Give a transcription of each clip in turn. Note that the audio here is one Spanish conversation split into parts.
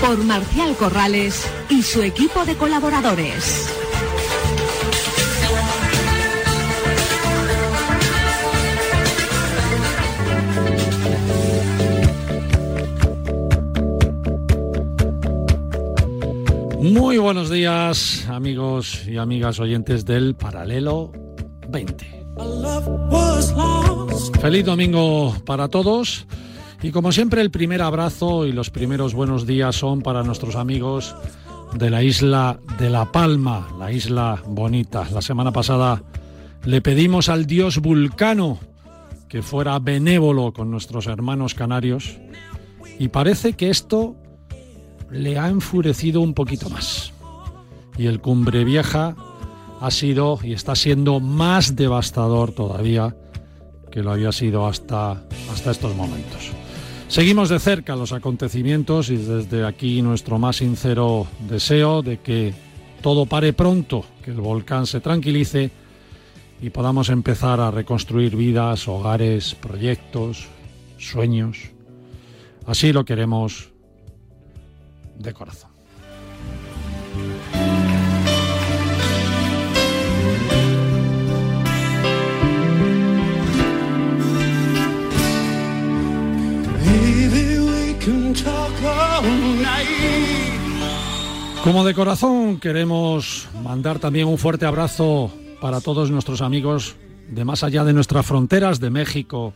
por Marcial Corrales y su equipo de colaboradores. Muy buenos días, amigos y amigas oyentes del Paralelo 20. Feliz domingo para todos. Y como siempre, el primer abrazo y los primeros buenos días son para nuestros amigos de la isla de La Palma, la isla bonita. La semana pasada le pedimos al dios Vulcano que fuera benévolo con nuestros hermanos canarios y parece que esto le ha enfurecido un poquito más. Y el Cumbre Vieja ha sido y está siendo más devastador todavía que lo había sido hasta, hasta estos momentos. Seguimos de cerca los acontecimientos y desde aquí nuestro más sincero deseo de que todo pare pronto, que el volcán se tranquilice y podamos empezar a reconstruir vidas, hogares, proyectos, sueños. Así lo queremos de corazón. Como de corazón queremos mandar también un fuerte abrazo para todos nuestros amigos de más allá de nuestras fronteras, de México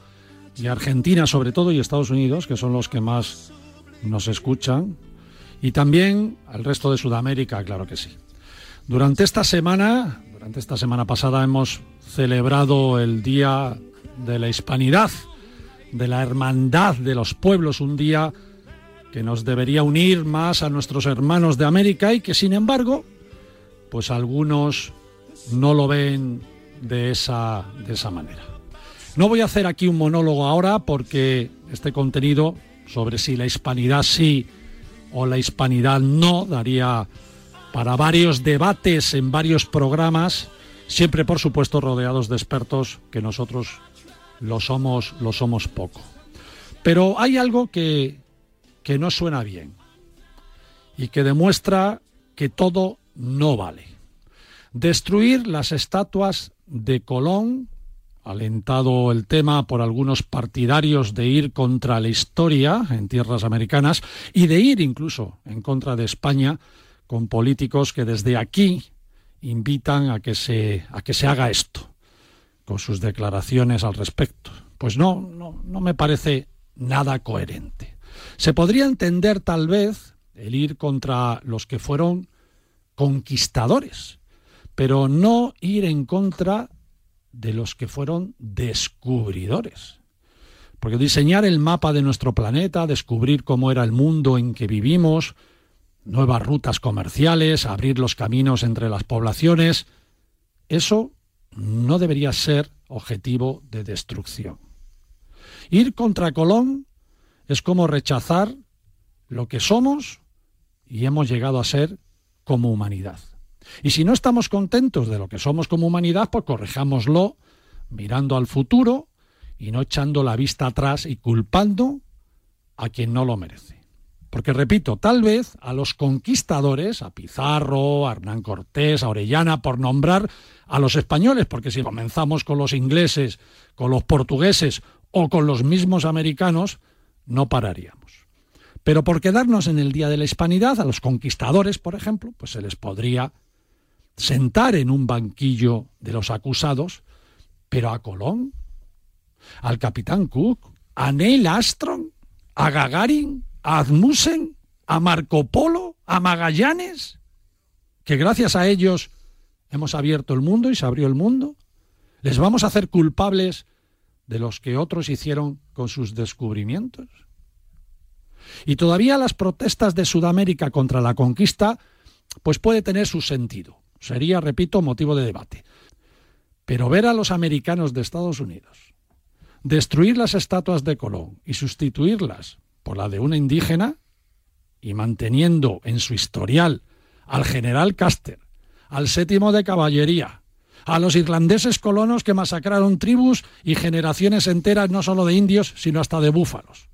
y Argentina sobre todo y Estados Unidos, que son los que más nos escuchan, y también al resto de Sudamérica, claro que sí. Durante esta semana, durante esta semana pasada hemos celebrado el Día de la Hispanidad, de la Hermandad de los Pueblos, un día que nos debería unir más a nuestros hermanos de América y que sin embargo, pues algunos no lo ven de esa, de esa manera. No voy a hacer aquí un monólogo ahora porque este contenido sobre si la hispanidad sí o la hispanidad no daría para varios debates en varios programas, siempre por supuesto rodeados de expertos que nosotros lo somos, lo somos poco. Pero hay algo que, que no suena bien y que demuestra que todo no vale. Destruir las estatuas de Colón, alentado el tema por algunos partidarios de ir contra la historia en tierras americanas y de ir incluso en contra de España con políticos que desde aquí invitan a que se, a que se haga esto, con sus declaraciones al respecto. Pues no, no, no me parece nada coherente. Se podría entender tal vez el ir contra los que fueron conquistadores, pero no ir en contra de los que fueron descubridores. Porque diseñar el mapa de nuestro planeta, descubrir cómo era el mundo en que vivimos, nuevas rutas comerciales, abrir los caminos entre las poblaciones, eso no debería ser objetivo de destrucción. Ir contra Colón es como rechazar lo que somos y hemos llegado a ser como humanidad. Y si no estamos contentos de lo que somos como humanidad, pues corrijámoslo mirando al futuro y no echando la vista atrás y culpando a quien no lo merece. Porque repito, tal vez a los conquistadores, a Pizarro, a Hernán Cortés, a Orellana, por nombrar a los españoles, porque si comenzamos con los ingleses, con los portugueses o con los mismos americanos, no pararíamos. Pero por quedarnos en el Día de la Hispanidad, a los conquistadores, por ejemplo, pues se les podría sentar en un banquillo de los acusados, pero a Colón, al capitán Cook, a Neil Armstrong, a Gagarin, a Admussen, a Marco Polo, a Magallanes, que gracias a ellos hemos abierto el mundo y se abrió el mundo, les vamos a hacer culpables de los que otros hicieron con sus descubrimientos. Y todavía las protestas de Sudamérica contra la conquista pues puede tener su sentido. Sería, repito, motivo de debate. Pero ver a los americanos de Estados Unidos destruir las estatuas de Colón y sustituirlas por la de una indígena, y manteniendo en su historial al general Custer, al séptimo de caballería, a los irlandeses colonos que masacraron tribus y generaciones enteras no solo de indios, sino hasta de búfalos.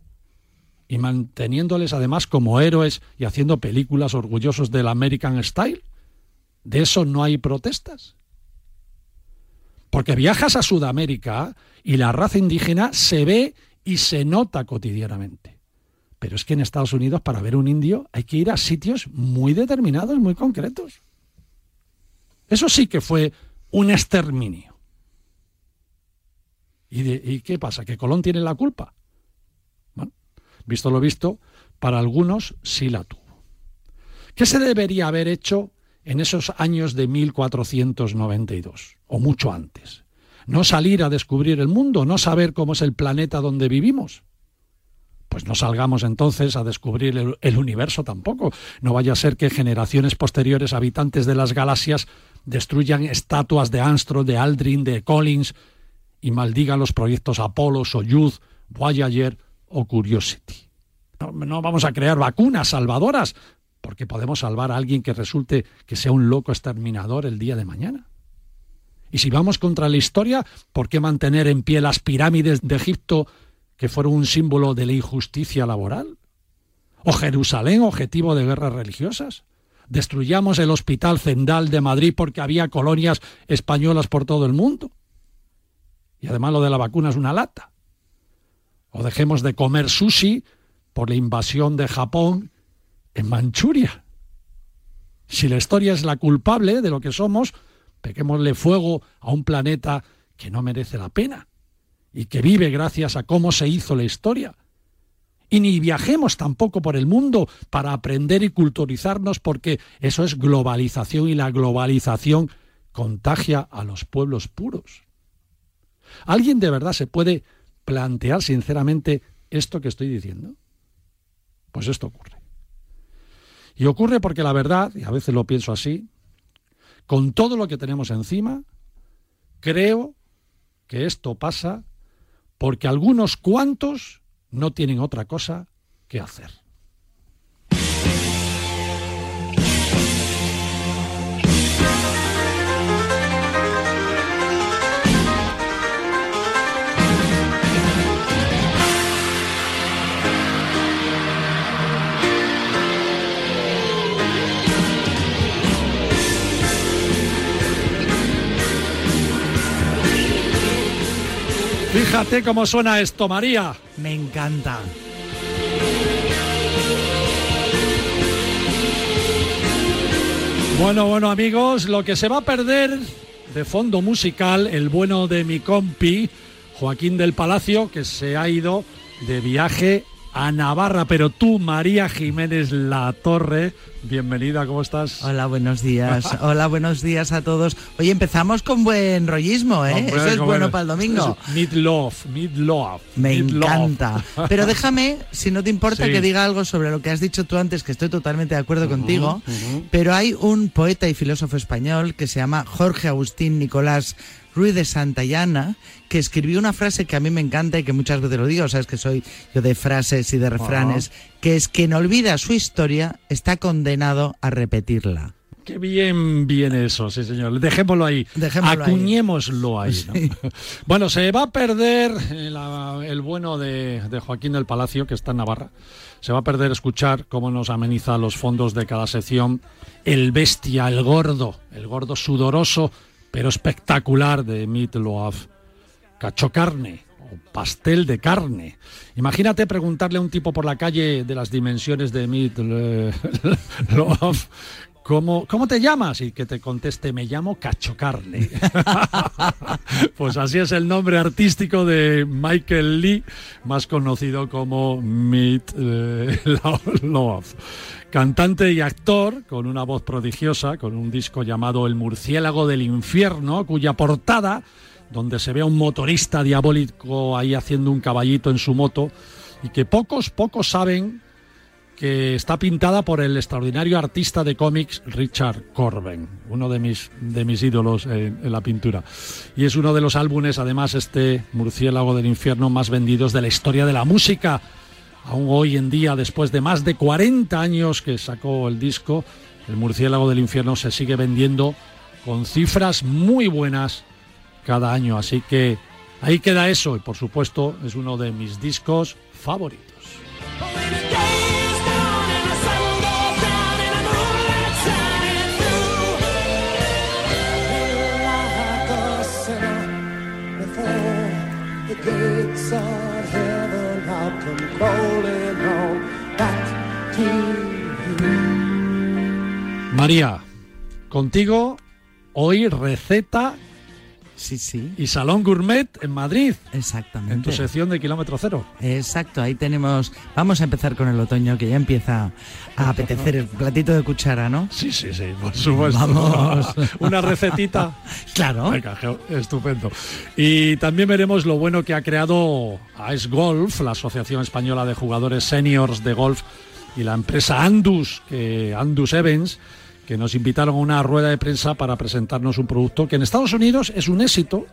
Y manteniéndoles además como héroes y haciendo películas orgullosos del American Style. ¿De eso no hay protestas? Porque viajas a Sudamérica y la raza indígena se ve y se nota cotidianamente. Pero es que en Estados Unidos para ver un indio hay que ir a sitios muy determinados, muy concretos. Eso sí que fue un exterminio. ¿Y, qué pasa? ¿Que Colón tiene la culpa? Bueno, visto lo visto, para algunos sí la tuvo. ¿Qué se debería haber hecho en esos años de 1492 o mucho antes? No salir a descubrir el mundo, no saber cómo es el planeta donde vivimos. Pues no salgamos entonces a descubrir el, el universo tampoco. No vaya a ser que generaciones posteriores habitantes de las galaxias destruyan estatuas de Armstrong, de Aldrin, de Collins y maldigan los proyectos Apollo, Soyuz, Voyager o Curiosity. No, vamos a crear vacunas salvadoras porque podemos salvar a alguien que resulte que sea un loco exterminador el día de mañana. Y si vamos contra la historia, ¿por qué mantener en pie las pirámides de Egipto que fueron un símbolo de la injusticia laboral? ¿O Jerusalén objetivo de guerras religiosas? Destruyamos el Hospital Zendal de Madrid porque había colonias españolas por todo el mundo. Y además lo de la vacuna es una lata. O dejemos de comer sushi por la invasión de Japón en Manchuria. Si la historia es la culpable de lo que somos, peguémosle fuego a un planeta que no merece la pena y que vive gracias a cómo se hizo la historia y ni viajemos tampoco por el mundo para aprender y culturizarnos porque eso es globalización y la globalización contagia a los pueblos puros. ¿Alguien de verdad se puede plantear sinceramente esto que estoy diciendo? Pues esto ocurre. Y ocurre porque la verdad, y a veces lo pienso así, con todo lo que tenemos encima, creo que esto pasa porque algunos cuantos no tienen otra cosa que hacer. Fíjate cómo suena esto, María. Me encanta. Bueno, bueno amigos, lo que se va a perder de fondo musical, el bueno de mi compi, Joaquín del Palacio, que se ha ido de viaje a Navarra, pero tú, María Jiménez La Torre, bienvenida, ¿cómo estás? Hola, buenos días. Hola, buenos días a todos. Hoy empezamos con buen rollismo, ¿eh? Eso es bueno para el domingo. Mid love, mid love. Me encanta. Pero déjame, si no te importa, que diga algo sobre lo que has dicho tú antes, que estoy totalmente de acuerdo contigo. Pero hay un poeta y filósofo español que se llama Jorge Agustín Nicolás Ruiz de Santayana, que escribió una frase que a mí me encanta y que muchas veces lo digo, sabes que soy yo de frases y de refranes, que es quien olvida su historia está condenado a repetirla. Qué bien viene eso, sí señor. Dejémoslo ahí. Acuñémoslo ahí. bueno, se va a perder el, bueno de, de, Joaquín del Palacio, que está en Navarra. Se va a perder escuchar cómo nos ameniza los fondos de cada sección el bestia, el gordo, el gordo sudoroso pero espectacular de Meatloaf. Cacho carne o pastel de carne. Imagínate preguntarle a un tipo por la calle de las dimensiones de Meatloaf ¿Cómo, ¿Cómo, te llamas? Y que te conteste, me llamo Cacho Carne. pues así es el nombre artístico de Michael Lee, más conocido como Meat Love. Cantante y actor, con una voz prodigiosa, con un disco llamado El murciélago del infierno, cuya portada, donde se ve a un motorista diabólico ahí haciendo un caballito en su moto, y que pocos, pocos saben que está pintada por el extraordinario artista de cómics Richard Corben, uno de mis, de mis ídolos en, en, la pintura. Y es uno de los álbumes, además, este Murciélago del Infierno más vendidos de la historia de la música. Aún hoy en día, después de más de 40 años que sacó el disco, el Murciélago del Infierno se sigue vendiendo con cifras muy buenas cada año. Así que ahí queda eso y por supuesto es uno de mis discos favoritos. María, contigo hoy receta Sí, sí. Y Salón Gourmet en Madrid. Exactamente. En tu sección de kilómetro cero. Exacto, ahí tenemos. Vamos a empezar con el otoño, que ya empieza a apetecer el platito de cuchara, ¿no? Sí, sí, sí, por supuesto. Vamos. Una recetita. claro. Venga, estupendo. Y también veremos lo bueno que ha creado Ice Golf, la Asociación Española de Jugadores Seniors de Golf, y la empresa Andus, que Andus Evans que nos invitaron a una rueda de prensa para presentarnos un producto que en Estados Unidos es un éxito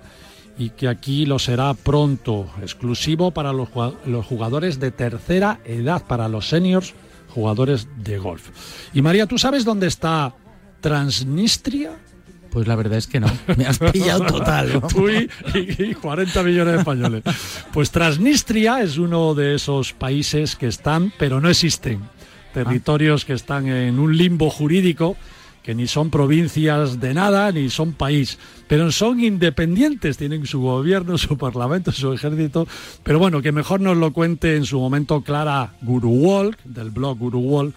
y que aquí lo será pronto, exclusivo para los, jugadores de tercera edad, para los seniors jugadores de golf. Y María, ¿tú sabes dónde está Transnistria? Pues la verdad es que no, me has pillado total. Tú y, y, 40 millones de españoles. Pues Transnistria es uno de esos países que están, pero no existen territorios que están en un limbo jurídico que ni son provincias de nada ni son país, pero son independientes, tienen su gobierno, su parlamento, su ejército, pero bueno, que mejor nos lo cuente en su momento Clara Guruwol, del blog Guruwol,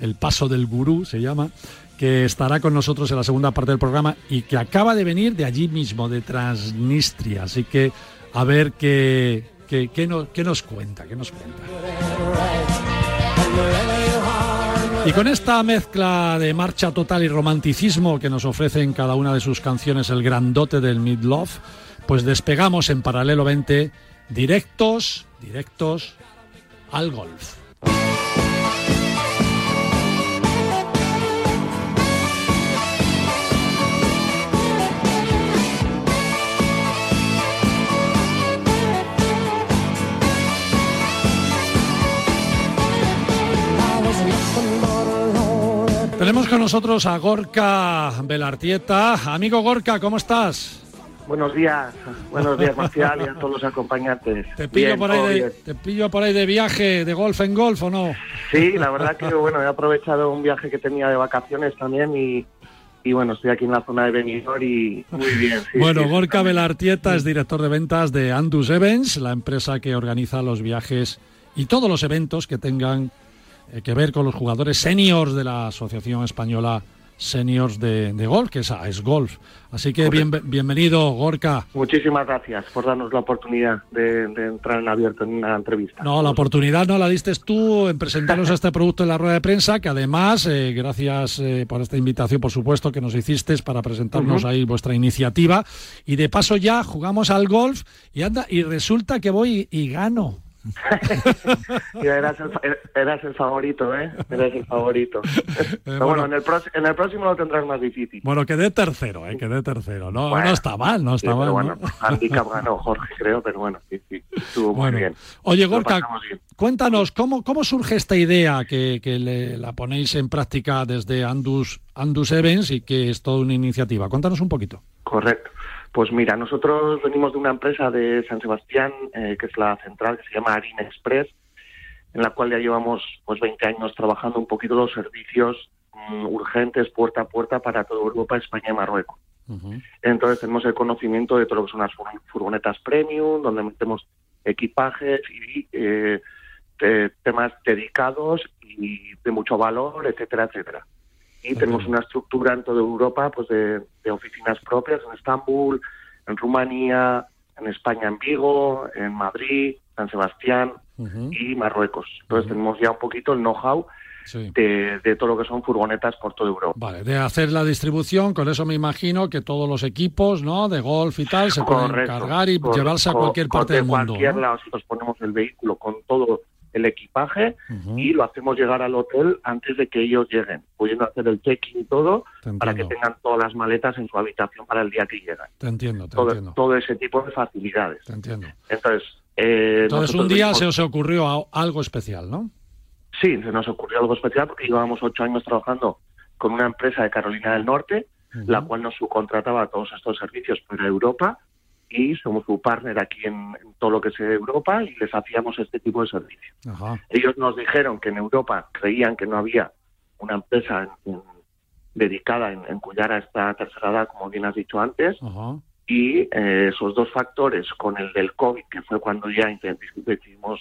el paso del gurú se llama, que estará con nosotros en la segunda parte del programa y que acaba de venir de allí mismo, de Transnistria, así que a ver qué, qué, qué, qué nos cuenta, qué nos cuenta. Y con esta mezcla de marcha total y romanticismo que nos ofrece en cada una de sus canciones el grandote del Midlove, pues despegamos en paralelo 20 directos, directos al golf. Tenemos con nosotros a Gorka Belartieta. Amigo Gorka, ¿cómo estás? Buenos días, buenos días Marcial y a todos los acompañantes. ¿Te pillo, por ahí de, ¿Te pillo por ahí de viaje, de golf en golf o no? Sí, la verdad que bueno, he aprovechado un viaje que tenía de vacaciones también y, y bueno, estoy aquí en la zona de Benidorm y muy bien. bueno, Gorka Belartieta es director de ventas de Andus Events, la empresa que organiza los viajes y todos los eventos que tengan eh, que ver con los jugadores seniors de la Asociación Española Seniors de, Golf, que es AES Golf. Así que bienvenido, Gorka. Muchísimas gracias por darnos la oportunidad de, entrar en abierto en una entrevista. No, la oportunidad no la diste tú en presentarnos este producto en la rueda de prensa, que además, eh, gracias eh, por esta invitación, por supuesto, que nos hiciste para presentarnos ahí vuestra iniciativa. Y de paso ya jugamos al golf y anda, y resulta que voy y gano. eras, el, eras el favorito, ¿eh? Eras el favorito. Pero bueno, en, el en, el próximo lo tendrás más difícil. Bueno, quedé tercero, ¿eh? Quedé tercero. No, no está mal, no está mal. Bueno, handicap ganó Jorge, creo, pero bueno, sí, sí, estuvo muy bien. Oye, Gorka, cuéntanos, ¿cómo, ¿cómo surge esta idea que, que le, la ponéis en práctica desde Andus, Andus Events y que es toda una iniciativa? Cuéntanos un poquito. Correcto. Pues mira, nosotros venimos de una empresa de San Sebastián, eh, que es la central, que se llama Harina Express, en la cual ya llevamos pues 20 años trabajando un poquito los servicios mm, urgentes puerta a puerta para toda Europa, España y Marruecos. Entonces tenemos el conocimiento de todo lo que son las furgonetas premium, donde metemos equipajes y eh, temas dedicados y de mucho valor, etcétera, etcétera y tenemos una estructura en toda Europa pues de, oficinas propias en Estambul, en Rumanía, en España en Vigo, en Madrid, San Sebastián y Marruecos. Entonces tenemos ya un poquito el know-how de, todo lo que son furgonetas por toda Europa. Vale, de hacer la distribución, con eso me imagino que todos los equipos ¿no? de golf y tal se pueden cargar y llevarse a cualquier parte del mundo. cualquier lado, nosotros ponemos el vehículo con todo el equipaje y lo hacemos llegar al hotel antes de que ellos lleguen, pudiendo hacer el check-in y todo para que tengan todas las maletas en su habitación para el día que llegan. Te entiendo, te todo, entiendo. Todo ese tipo de facilidades. Te entiendo. Entonces, eh, Entonces un día se os ocurrió algo especial, ¿no? Sí, se nos ocurrió algo especial porque llevábamos ocho años trabajando con una empresa de Carolina del Norte, la cual nos subcontrataba todos estos servicios para Europa y somos su partner aquí en, todo lo que es Europa y les hacíamos este tipo de servicio. Ellos nos dijeron que en Europa creían que no había una empresa dedicada en, cuidar a esta tercera edad, como bien has dicho antes, y eh, esos dos factores con el del COVID, que fue cuando ya decidimos,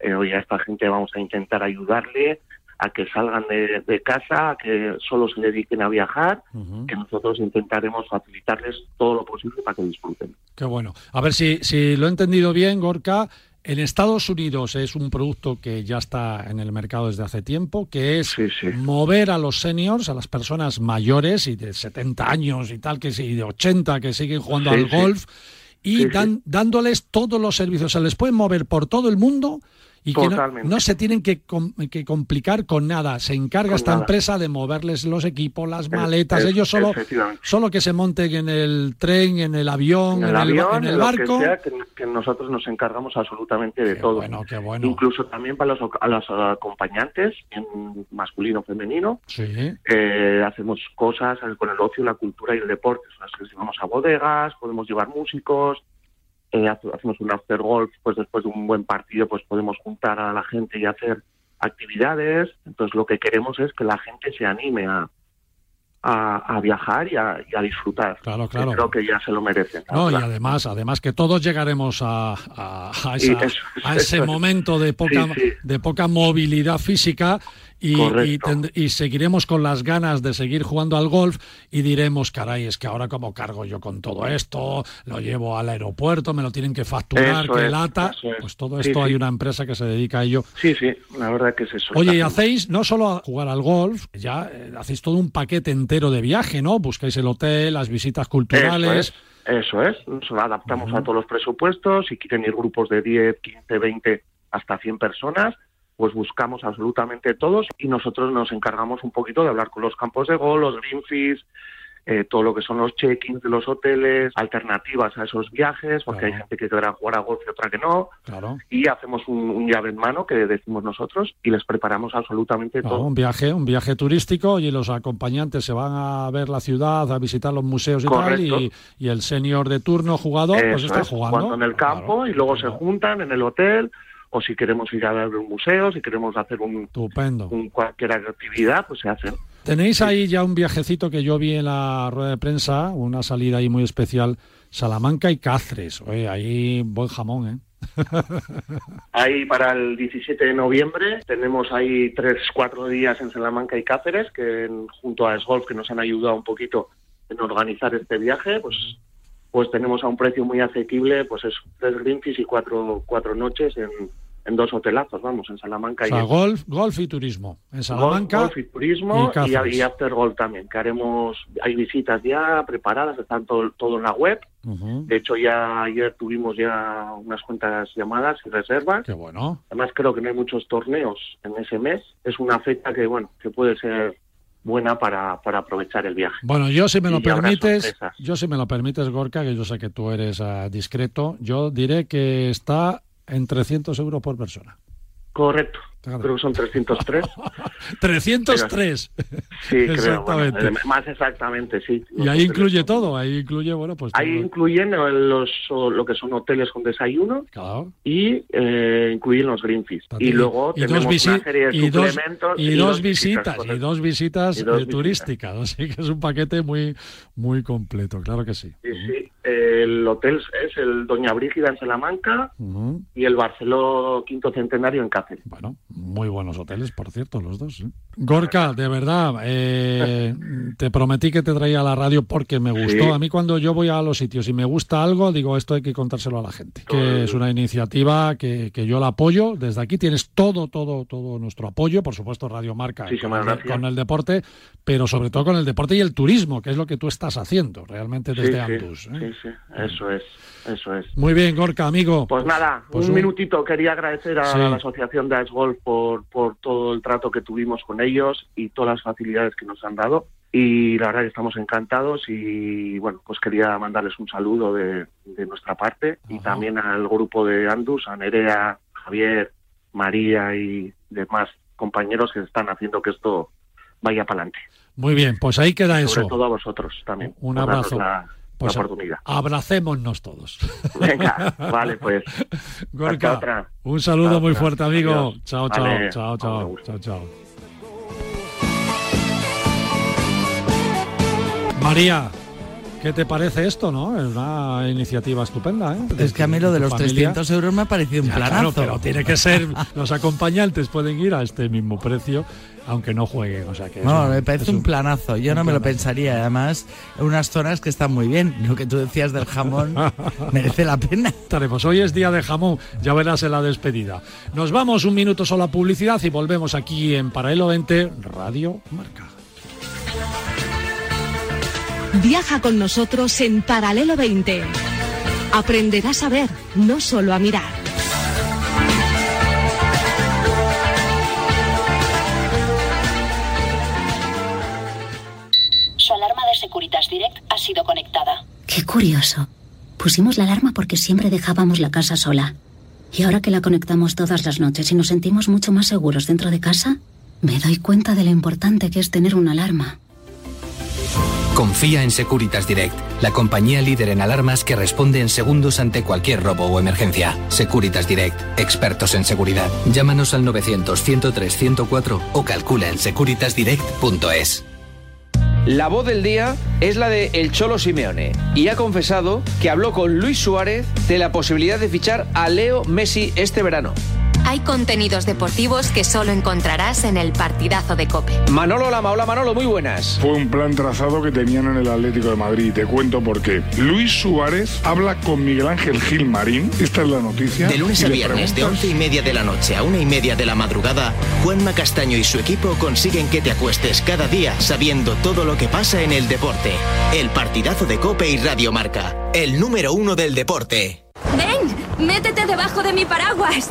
eh, oye, a esta gente vamos a intentar ayudarle, a que salgan de, casa, a que solo se dediquen a viajar, que nosotros intentaremos facilitarles todo lo posible para que disfruten. Qué bueno. A ver si, si lo he entendido bien, Gorka. En Estados Unidos es un producto que ya está en el mercado desde hace tiempo, que es mover a los seniors, a las personas mayores y de 70 años y tal, que y de 80 que siguen jugando al golf, y dan, dándoles todos los servicios. Se les pueden mover por todo el mundo y que no, se tienen que, que, complicar con nada. Se encarga esta empresa de moverles los equipos, las maletas. Ellos solo, solo que se monten en el tren, en el avión, en el, barco. Que, nosotros nos encargamos absolutamente de todo. Incluso también para los, a los acompañantes, en masculino o femenino. Eh, hacemos cosas con el ocio, la cultura y el deporte. O llevamos a bodegas, podemos llevar músicos eh, hacemos un after golf, pues después de un buen partido, pues podemos juntar a la gente y hacer actividades. Entonces lo que queremos es que la gente se anime a, a, viajar y a, disfrutar. Claro, claro. creo que ya se lo merecen. No, y además, además que todos llegaremos a, a, ese momento de poca, de poca movilidad física y, y, seguiremos con las ganas de seguir jugando al golf y diremos, caray, es que ahora como cargo yo con todo esto, lo llevo al aeropuerto, me lo tienen que facturar, que lata. Pues todo esto hay una empresa que se dedica a ello. Sí, sí, la verdad que es eso. Oye, y hacéis no solo jugar al golf, ya eh, hacéis todo un paquete entero de viaje, ¿no? Buscáis el hotel, las visitas culturales. Eso es, nos adaptamos a todos los presupuestos. Si quieren ir grupos de 10, 15, 20, hasta 100 personas, pues buscamos absolutamente todos y nosotros nos encargamos un poquito de hablar con los campos de gol, los green fees, eh, todo lo que son los check-ins de los hoteles, alternativas a esos viajes, porque hay gente que quiera jugar a golf y otra que no. Y hacemos un, llave en mano que decimos nosotros y les preparamos absolutamente todo. Un viaje, un viaje turístico y los acompañantes se van a ver la ciudad, a visitar los museos y tal, y, el senior de turno jugador pues está jugando. en el campo y luego se juntan en el hotel o si queremos ir a ver un museo, si queremos hacer un, un cualquier actividad, pues se hace. Tenéis ahí ya un viajecito que yo vi en la rueda de prensa, una salida ahí muy especial, Salamanca y Cáceres. Oye, ahí buen jamón, ¿eh? Ahí para el 17 de noviembre tenemos ahí tres, cuatro días en Salamanca y Cáceres, que junto a Esgolf, que nos han ayudado un poquito en organizar este viaje, pues pues tenemos a un precio muy asequible, pues es tres Greenpeace y cuatro, cuatro noches en, en dos hotelazos, vamos, en Salamanca. O sea, y golf, golf y turismo. En Salamanca. Golf, y turismo y, after golf también, que haremos, hay visitas ya preparadas, están todo, todo en la web. De hecho, ya ayer tuvimos ya unas cuentas llamadas y reservas. Qué bueno. Además, creo que no hay muchos torneos en ese mes. Es una fecha que, bueno, que puede ser buena para, para aprovechar el viaje. Bueno, yo si me lo permites, yo si me lo permites, Gorka, que yo sé que tú eres uh, discreto, yo diré que está en 300 euros por persona. Correcto. Creo que son 303. 303. sí, exactamente. más exactamente, sí. Y ahí incluye todo, ahí incluye, bueno, pues... Ahí incluyen los, lo que son hoteles con desayuno claro. y eh, incluyen los green fees. Y luego tenemos una serie de y suplementos... Dos, y, dos visitas, y dos visitas, eh, turísticas, así que es un paquete muy, muy completo, claro que sí. Sí, sí. El hotel es el Doña Brígida en Salamanca y el Barceló Quinto Centenario en Cáceres. Bueno, muy buenos hoteles, por cierto, los dos. ¿eh? Gorka, de verdad, eh, te prometí que te traía a la radio porque me gustó. A mí cuando yo voy a los sitios y me gusta algo, digo, esto hay que contárselo a la gente. Que es una iniciativa que, yo la apoyo. Desde aquí tienes todo, todo, todo nuestro apoyo. Por supuesto, Radio Marca con, el, deporte, pero sobre todo con el deporte y el turismo, que es lo que tú estás haciendo realmente desde Andus. ¿eh? sí, eso es, eso es. Muy bien, Gorka, amigo. Pues nada, Pues un, un- minutito. Quería agradecer a Sí. la Asociación de Ice Golf por, por todo el trato que tuvimos con ellos y todas las facilidades que nos han dado. Y la verdad que estamos encantados y bueno, pues quería mandarles un saludo de, de nuestra parte y Ajá. también al grupo de Andus, a Nerea, Javier, María y demás compañeros que están haciendo que esto vaya para adelante. Muy bien, pues ahí queda Sobre eso. todo a vosotros también. Un abrazo. La, la Pues, oportunidad. Abracémonos todos. Venga, vale, pues. Gorka, Hasta otra. un saludo Hasta muy otra. fuerte, amigo. Adiós. Chao, chao, Vale. chao, chao, chao, chao. María, ¿qué te parece esto, no? Es una iniciativa estupenda, ¿eh? Es que a mí lo de los familia. 300 euros me ha parecido un Ya, planazo. claro, pero tiene que ser. Los acompañantes pueden ir a este mismo precio, aunque no jueguen. O sea que No, un- me parece un planazo. Yo un no me lo pensaría. Además, unas zonas que están muy bien. Lo que tú decías del jamón merece la pena. Estaremos. Hoy es día de jamón, ya verás en la despedida. Nos vamos un minuto solo a publicidad y volvemos aquí en Paralelo 20 Radio Marca. Viaja con nosotros en Paralelo 20. Aprenderás a ver, no solo a mirar. Su alarma de Securitas Direct ha sido conectada. Qué curioso. Pusimos la alarma porque siempre dejábamos la casa sola. Y ahora que la conectamos todas las noches y nos sentimos mucho más seguros dentro de casa, me doy cuenta de lo importante que es tener una alarma. Confía en Securitas Direct, la compañía líder en alarmas que responde en segundos ante cualquier robo o emergencia. Securitas Direct, expertos en seguridad. Llámanos al 900-103-104 o calcula en securitasdirect.es. La voz del día es la de El Cholo Simeone y ha confesado que habló con Luis Suárez de la posibilidad de fichar a Leo Messi este verano. Hay contenidos deportivos que solo encontrarás en el partidazo de Cope. Manolo Lama, hola Manolo, muy buenas. Fue un plan trazado que tenían en el Atlético de Madrid. Te cuento por qué. Luis Suárez habla con Miguel Ángel Gil Marín. Esta es la noticia. De lunes a viernes, de once y media de la noche a una y media de la madrugada, Juanma Castaño y su equipo consiguen que te acuestes cada día sabiendo todo lo que pasa en el deporte. El partidazo de Cope y Radio Marca. El número uno del deporte. ¡Ven! ¡Métete debajo de mi paraguas!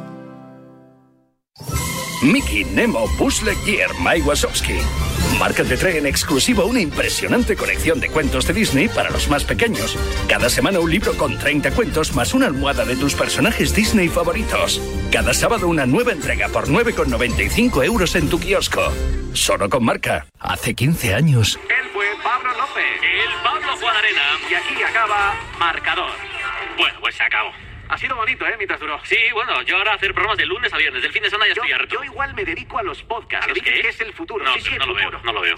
Mickey, Nemo, Buzz Lightyear, Mike Wazowski. Marca te trae en exclusivo una impresionante colección de cuentos de Disney para los más pequeños. Cada semana un libro con 30 cuentos más una almohada de tus personajes Disney favoritos. Cada sábado una nueva entrega por 9,95 euros en tu kiosco. Solo con marca. Hace 15 años. Él fue Pablo López, el Pablo Juan Arena. Y aquí acaba marcador. Bueno, pues se acabó. Ha sido bonito, ¿eh? Mientras duró. Sí, bueno, yo ahora hacer programas de lunes a viernes. Del fin de semana ya estoy harto. Yo igual me dedico a los podcasts. ¿A que es el futuro. No, no lo veo, no lo veo.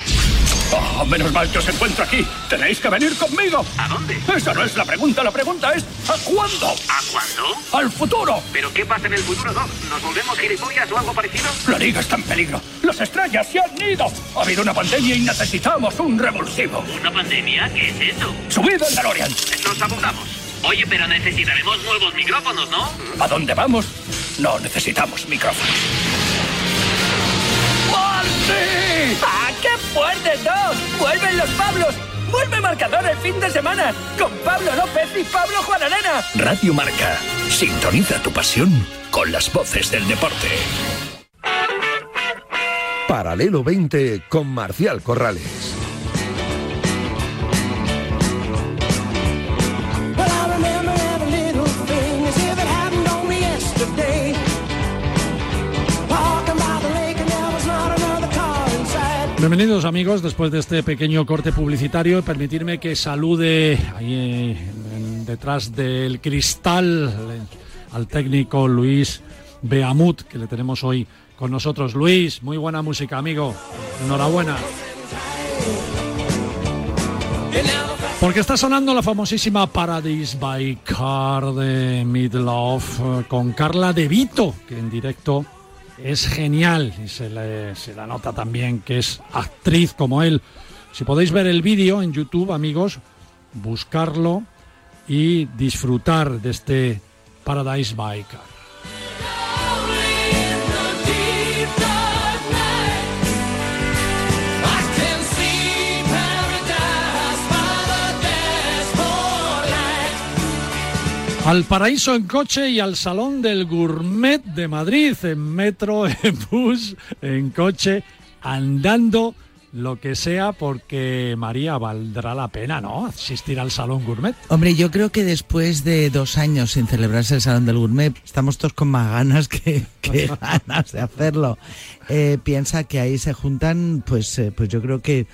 Oh, menos mal que os encuentro aquí. Tenéis que venir conmigo. ¿A dónde? Esa no es la pregunta, la pregunta es ¿a cuándo? ¿A cuándo? ¡Al futuro! ¿Pero qué pasa en el futuro, Doc? ¿Nos volvemos gilipollas o algo parecido? La liga está en peligro. Las estrellas se han ido. Ha habido una pandemia y necesitamos un revulsivo. ¿Una pandemia? ¿Qué es eso? Subid al DeLorean. Nos apuntamos. Oye, pero necesitaremos nuevos micrófonos, ¿no? ¿A dónde vamos? No necesitamos micrófonos. ¡Marty! ¡Ah, qué fuerte, Doc! ¡Vuelven los Pablos! ¡Vuelve marcador el fin de semana! Con Pablo López y Pablo Juan Arena. Radio Marca. Sintoniza tu pasión con las voces del deporte. Paralelo 20 con Marcial Corrales. Bienvenidos amigos, después de este pequeño corte publicitario, permitirme que salude ahí eh, detrás del cristal eh, al técnico Luis Beamut, que le tenemos hoy con nosotros. Luis, muy buena música, amigo. Enhorabuena. Porque está sonando la famosísima Paradise by Car de Midlove eh, con Carla De Vito, que en directo es genial y se le, se la nota también que es actriz como él. Si podéis ver el vídeo en YouTube, amigos, buscarlo y disfrutar de este Paradise Biker. Al paraíso en coche y al salón del gourmet de Madrid, en metro, en bus, en coche, andando, lo que sea, porque María valdrá la pena, ¿no? Asistir al salón gourmet. Hombre, yo creo que después de dos años sin celebrarse el salón del gourmet, estamos todos con más ganas que, ganas de hacerlo. Eh, piensa que ahí se juntan, pues, eh, pues yo creo que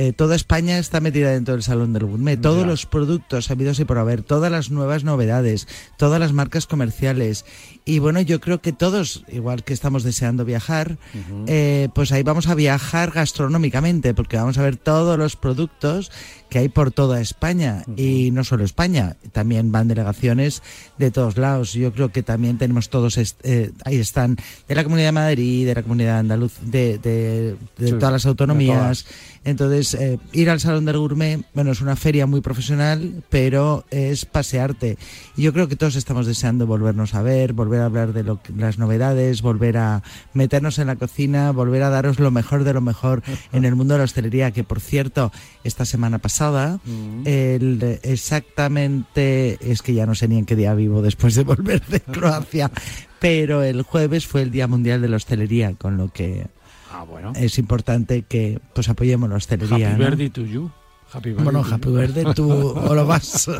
eh, toda España está metida dentro del Salón del Gourmet. Todos los productos habidos y por haber, todas las nuevas novedades, todas las marcas comerciales. Y bueno, yo creo que todos, igual que estamos deseando viajar, eh, pues ahí vamos a viajar gastronómicamente, porque vamos a ver todos los productos que hay por toda España. Y no solo España, también van delegaciones de todos lados. Yo creo que también tenemos todos, eh, ahí están, de la Comunidad de Madrid, de la Comunidad Andaluz, de, de, todas las autonomías. Entonces, eh, ir al Salón del Gourmet, bueno, es una feria muy profesional, pero es pasearte. Y yo creo que todos estamos deseando volvernos a ver, volver a hablar de lo, las novedades, volver a meternos en la cocina, volver a daros lo mejor de lo mejor en el mundo de la hostelería, que por cierto, esta semana pasada, el, exactamente, es que ya no sé ni en qué día vivo después de volver de Croacia, pero el jueves fue el Día Mundial de la Hostelería, con lo que Ah, bueno. Es importante que pues apoyemos la hostelería. Happy birthday to you. Happy bueno, happy birthday tú o lo vas.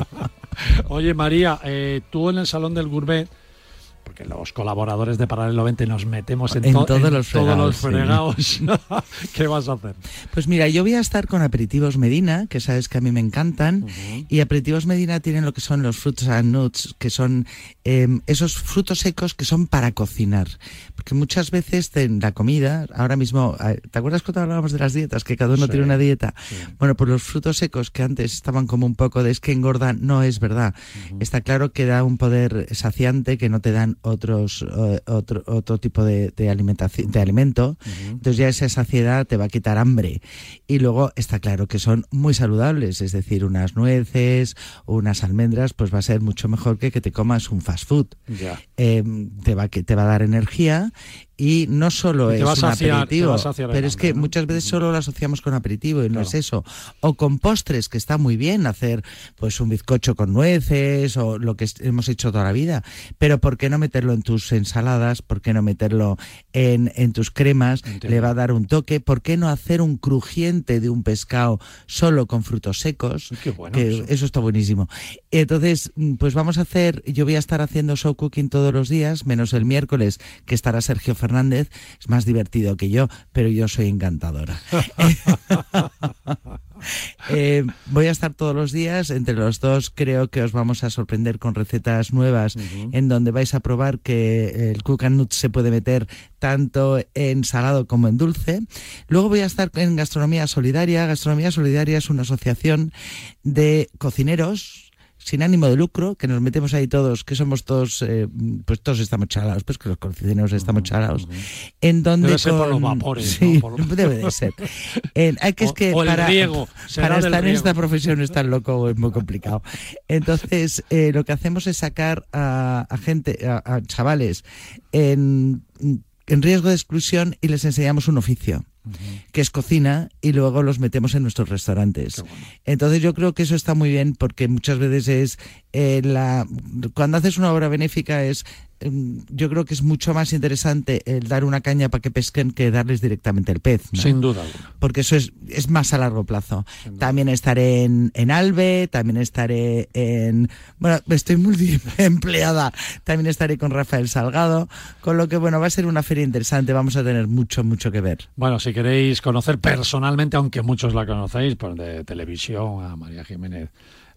Oye, María, eh, tú en el Salón del Gourmet porque los colaboradores de Paralelo 20 nos metemos en, todos, los fregados. ¿Qué vas a hacer? Pues mira, yo voy a estar con Aperitivos Medina, que sabes que a mí me encantan, y Aperitivos Medina tienen lo que son los frutos and nuts, que son em, esos frutos secos que son para cocinar. Porque muchas veces en la comida, ahora mismo, ¿te acuerdas cuando hablábamos de las dietas? Que cada uno tiene una dieta. Bueno, pues los frutos secos que antes estaban como un poco de es que engordan, no es verdad. Está claro que da un poder saciante que no te dan otros eh, otro, otro tipo de, alimentación de alimento entonces ya esa saciedad te va a quitar hambre. Y luego está claro que son muy saludables es decir unas nueces unas almendras pues va a ser mucho mejor que que te comas un fast food. Eh, te va que te va a dar energía y no solo es un aperitivo, pero es que muchas veces solo lo asociamos con aperitivo y no es eso. O con postres, que está muy bien hacer pues un bizcocho con nueces o lo que hemos hecho toda la vida, pero ¿por qué no meterlo en tus ensaladas? ¿Por qué no meterlo en, en tus cremas? Le va a dar un toque. ¿Por qué no hacer un crujiente de un pescado solo con frutos secos? Qué bueno que eso. está buenísimo. Entonces, pues vamos a hacer, yo voy a estar haciendo show cooking todos los días, menos el miércoles, que estará Sergio Fernández Fernández es más divertido que yo, pero yo soy encantadora. Eh, voy a estar todos los días, entre los dos creo que os vamos a sorprender con recetas nuevas en donde vais a probar que el cook and nut se puede meter tanto en salado como en dulce. Luego voy a estar en Gastronomía Solidaria. Gastronomía Solidaria es una asociación de cocineros sin ánimo de lucro, que nos metemos ahí todos, que somos todos, eh, pues todos estamos chalados, pues que los cocineros estamos chalados. En donde debe ser por los vapores, sí, debe de ser. hay que es que para, para estar en esta profesión es tan loco es muy complicado. Entonces, eh, lo que hacemos es sacar a, gente, a, chavales en, en riesgo de exclusión y les enseñamos un oficio que es cocina, y luego los metemos en nuestros restaurantes. Entonces yo creo que eso está muy bien porque muchas veces es eh, la cuando haces una obra benéfica es yo creo que es mucho más interesante el dar una caña para que pesquen que darles directamente el pez. Sin duda. Porque eso es, es más a largo plazo. También estaré en, en Albe, también estaré en... Bueno, estoy muy empleada. También estaré con Rafael Salgado. Con lo que, bueno, va a ser una feria interesante. Vamos a tener mucho, mucho que ver. Bueno, si queréis conocer personalmente, aunque muchos la conocéis, por de televisión, a María Jiménez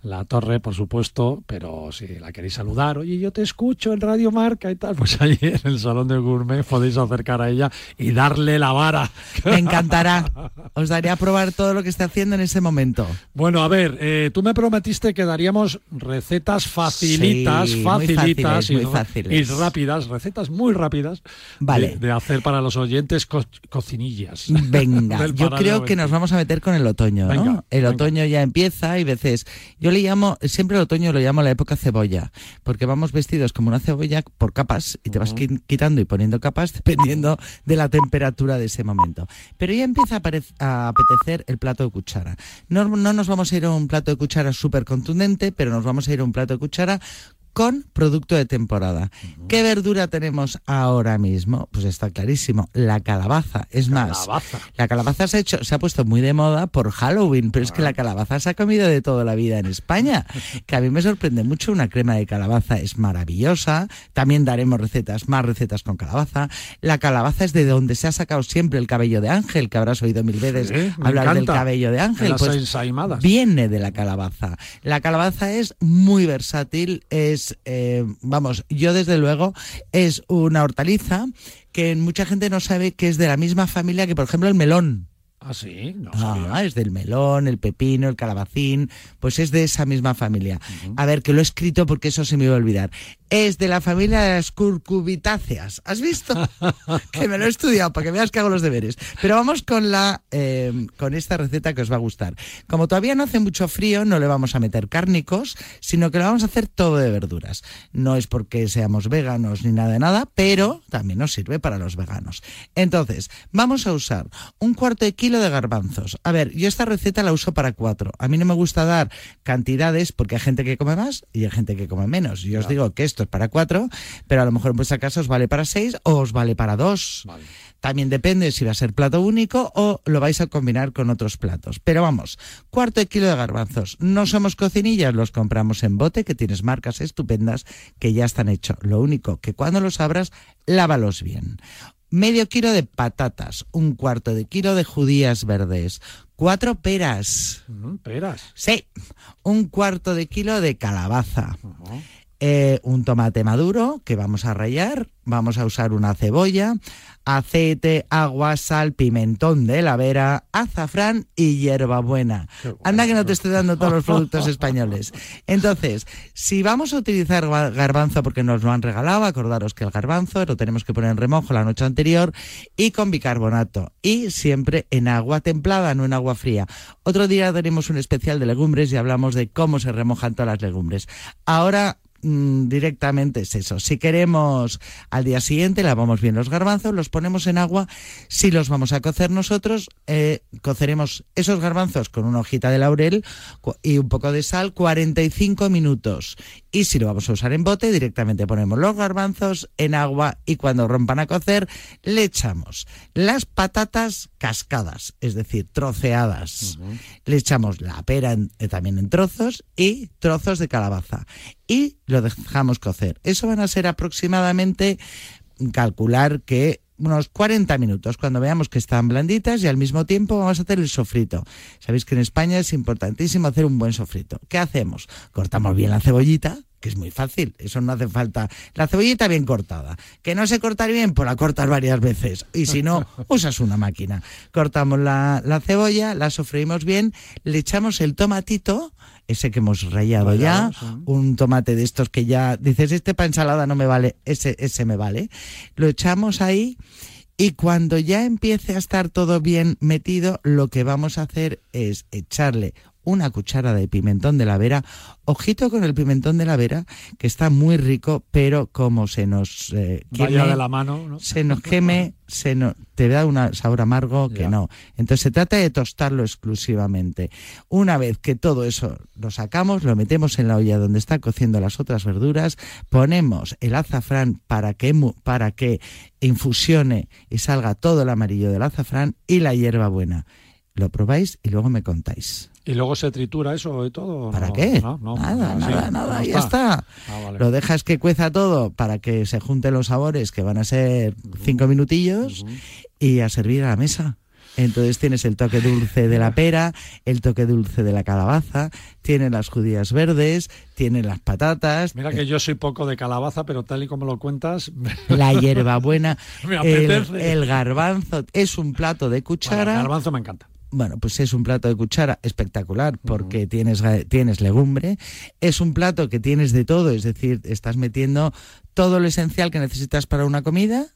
la torre, por supuesto, pero si la queréis saludar, oye, yo te escucho en Radio Marca y tal, pues ahí en el Salón del Gourmet podéis acercar a ella y darle la vara. Me encantará. Os daría a probar todo lo que está haciendo en ese momento. Bueno, a ver, eh, tú me prometiste que daríamos recetas facilitas, facilitas y, y, rápidas, recetas muy rápidas vale. de, hacer para los oyentes cocinillas. Venga, yo creo que nos vamos a meter con el otoño, ¿no? el otoño ya empieza y veces, yo le llamo, siempre el otoño lo llamo la época cebolla, porque vamos vestidos como una cebolla por capas y te vas quitando y poniendo capas dependiendo de la temperatura de ese momento. Pero ya empieza a, apetecer el plato de cuchara. No, no nos vamos a ir a un plato de cuchara súper contundente, pero nos vamos a ir a un plato de cuchara con producto de temporada. ¿Qué verdura tenemos ahora mismo? Pues está clarísimo, la calabaza. Es más, la calabaza se ha, hecho, se ha puesto muy de moda por Halloween, pero es que la calabaza se ha comido de toda la vida en España, que a mí me sorprende mucho. Una crema de calabaza es maravillosa. También daremos recetas, más recetas con calabaza. La calabaza es de donde se ha sacado siempre el cabello de ángel, que habrás oído mil veces hablar del cabello de ángel. Pues viene de la calabaza. La calabaza es muy versátil, es eh, vamos, yo desde luego, es una hortaliza que mucha gente no sabe que es de la misma familia que, por ejemplo, el melón. Ah, sí, no ah, es del melón, el pepino, el calabacín, pues es de esa misma familia. A ver, que lo he escrito porque eso se me iba a olvidar es de la familia de las curcubitáceas. ¿Has visto? que me lo he estudiado para que veas que hago los deberes. Pero vamos con la eh, con esta receta que os va a gustar. Como todavía no hace mucho frío, no le vamos a meter cárnicos, sino que lo vamos a hacer todo de verduras. No es porque seamos veganos ni nada de nada, pero también nos sirve para los veganos. Entonces, vamos a usar un cuarto de kilo de garbanzos. A ver, yo esta receta la uso para cuatro. A mí no me gusta dar cantidades porque hay gente que come más y hay gente que come menos. Yo os digo que esto para cuatro, pero a lo mejor en vuestra casa os vale para seis o os vale para dos. También depende si va a ser plato único o lo vais a combinar con otros platos. Pero vamos, cuarto de kilo de garbanzos. No somos cocinillas, los compramos en bote, que tienes marcas estupendas que ya están hechos. Lo único que cuando los abras, lávalos bien. Medio kilo de patatas, un cuarto de kilo de judías verdes, cuatro peras. ¿Peras? Sí, un cuarto de kilo de calabaza. Eh, un tomate maduro que vamos a rallar, vamos a usar una cebolla, aceite, agua, sal, pimentón de la vera, azafrán y hierbabuena. Anda que no te estoy dando todos los productos españoles. Entonces, si vamos a utilizar garbanzo porque nos lo han regalado, acordaros que el garbanzo lo tenemos que poner en remojo la noche anterior y con bicarbonato y siempre en agua templada, no en agua fría. Otro día tenemos un especial de legumbres y hablamos de cómo se remojan todas las legumbres. Ahora Mm, directamente es eso. Si queremos al día siguiente, lavamos bien los garbanzos, los ponemos en agua. Si los vamos a cocer nosotros, eh, coceremos esos garbanzos con una hojita de laurel y un poco de sal 45 minutos. Y si lo vamos a usar en bote, directamente ponemos los garbanzos en agua y cuando rompan a cocer, le echamos las patatas cascadas, es decir, troceadas. Le echamos la pera eh, también en trozos y trozos de calabaza. Y lo dejamos cocer. Eso van a ser aproximadamente, calcular que unos 40 minutos cuando veamos que están blanditas y al mismo tiempo vamos a hacer el sofrito. Sabéis que en España es importantísimo hacer un buen sofrito. ¿Qué hacemos? Cortamos bien la cebollita, que es muy fácil, eso no hace falta. La cebollita bien cortada. Que no se corta bien, pues la cortas varias veces. Y si no, usas una máquina. Cortamos la, la cebolla, la sofreímos bien, le echamos el tomatito, ese que hemos rayado ya, un tomate de estos que ya dices, este para ensalada no me vale, ese, ese me vale. Lo echamos ahí y cuando ya empiece a estar todo bien metido, lo que vamos a hacer es echarle una cuchara de pimentón de la vera. Ojito con el pimentón de la vera, que está muy rico, pero como se nos eh, queme, de la mano, se nos queme, se te da un sabor amargo que no. Entonces se trata de tostarlo exclusivamente. Una vez que todo eso lo sacamos, lo metemos en la olla donde está cociendo las otras verduras, ponemos el azafrán para que, para que infusione y salga todo el amarillo del azafrán y la hierba buena. Lo probáis y luego me contáis. ¿Y luego se tritura eso y todo? ¿Para qué? nada, nada, nada, ya está. Ah, Lo dejas que cueza todo para que se junten los sabores, que van a ser cinco minutillos, y a servir a la mesa. Entonces tienes el toque dulce de la pera, el toque dulce de la calabaza, tiene las judías verdes, tiene las patatas. Mira que yo soy poco de calabaza, pero tal y como lo cuentas... La hierbabuena, el, el garbanzo, es un plato de cuchara. el garbanzo me encanta. Bueno, pues es un plato de cuchara espectacular porque tienes, tienes legumbre, es un plato que tienes de todo, es decir, estás metiendo todo lo esencial que necesitas para una comida.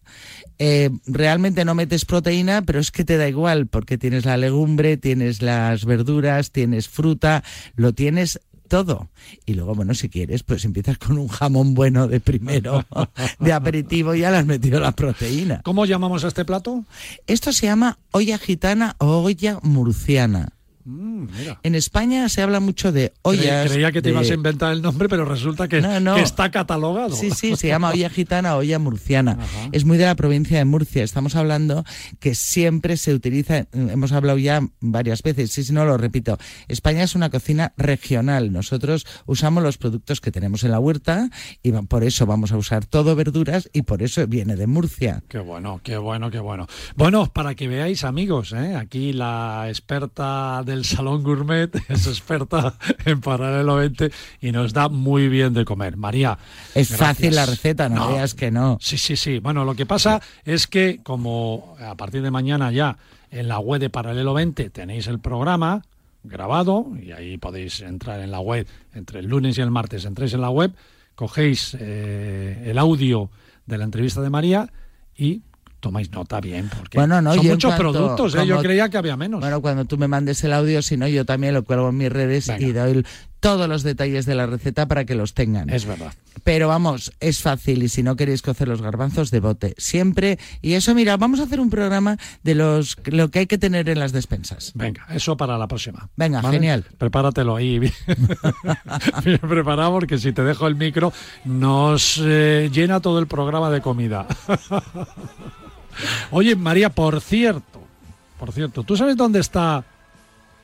Eh, realmente no metes proteína, pero es que te da igual porque tienes la legumbre, tienes las verduras, tienes fruta, lo tienes todo. Y luego, bueno, si quieres, pues empiezas con un jamón bueno de primero, de aperitivo, y ya le has metido la proteína. ¿Cómo llamamos a este plato? Esto se llama olla gitana o olla murciana. Mm, en España se habla mucho de ollas. Creía que te ibas a inventar el nombre, pero resulta que, está catalogado. Sí, sí, se llama olla gitana o olla murciana. Es muy de la provincia de Murcia. Estamos hablando que siempre se utiliza, hemos hablado ya varias veces, sí, si no lo repito. España es una cocina regional. Nosotros usamos los productos que tenemos en la huerta y por eso vamos a usar todo verduras y por eso viene de Murcia. Qué bueno, qué bueno, qué bueno. Bueno, para que veáis, amigos, ¿eh? aquí la experta de el Salón Gourmet, es experta en paralelo 20 y nos da muy bien de comer. María. Es fácil la receta, no, veas que no. Sí, sí, sí. Bueno, lo que pasa es que como a partir de mañana ya en la web de Paralelo 20 tenéis el programa grabado y ahí podéis entrar en la web entre el lunes y el martes, entréis en la web, cogéis eh, el audio de la entrevista de María y tomáis nota bien, porque bueno, no, son muchos productos, ¿eh? yo creía que había menos. Bueno, cuando tú me mandes el audio, si no, yo también lo cuelgo en mis redes y doy todos los detalles de la receta para que los tengan. Es verdad. Pero vamos, es fácil y si no queréis cocer los garbanzos, de bote. Siempre. Y eso, mira, vamos a hacer un programa de los lo que hay que tener en las despensas. Venga, eso para la próxima. Venga, genial. Prepáratelo ahí bien, bien preparado porque si te dejo el micro nos eh, llena todo el programa de comida. Oye, María, por cierto, por cierto, ¿tú sabes dónde está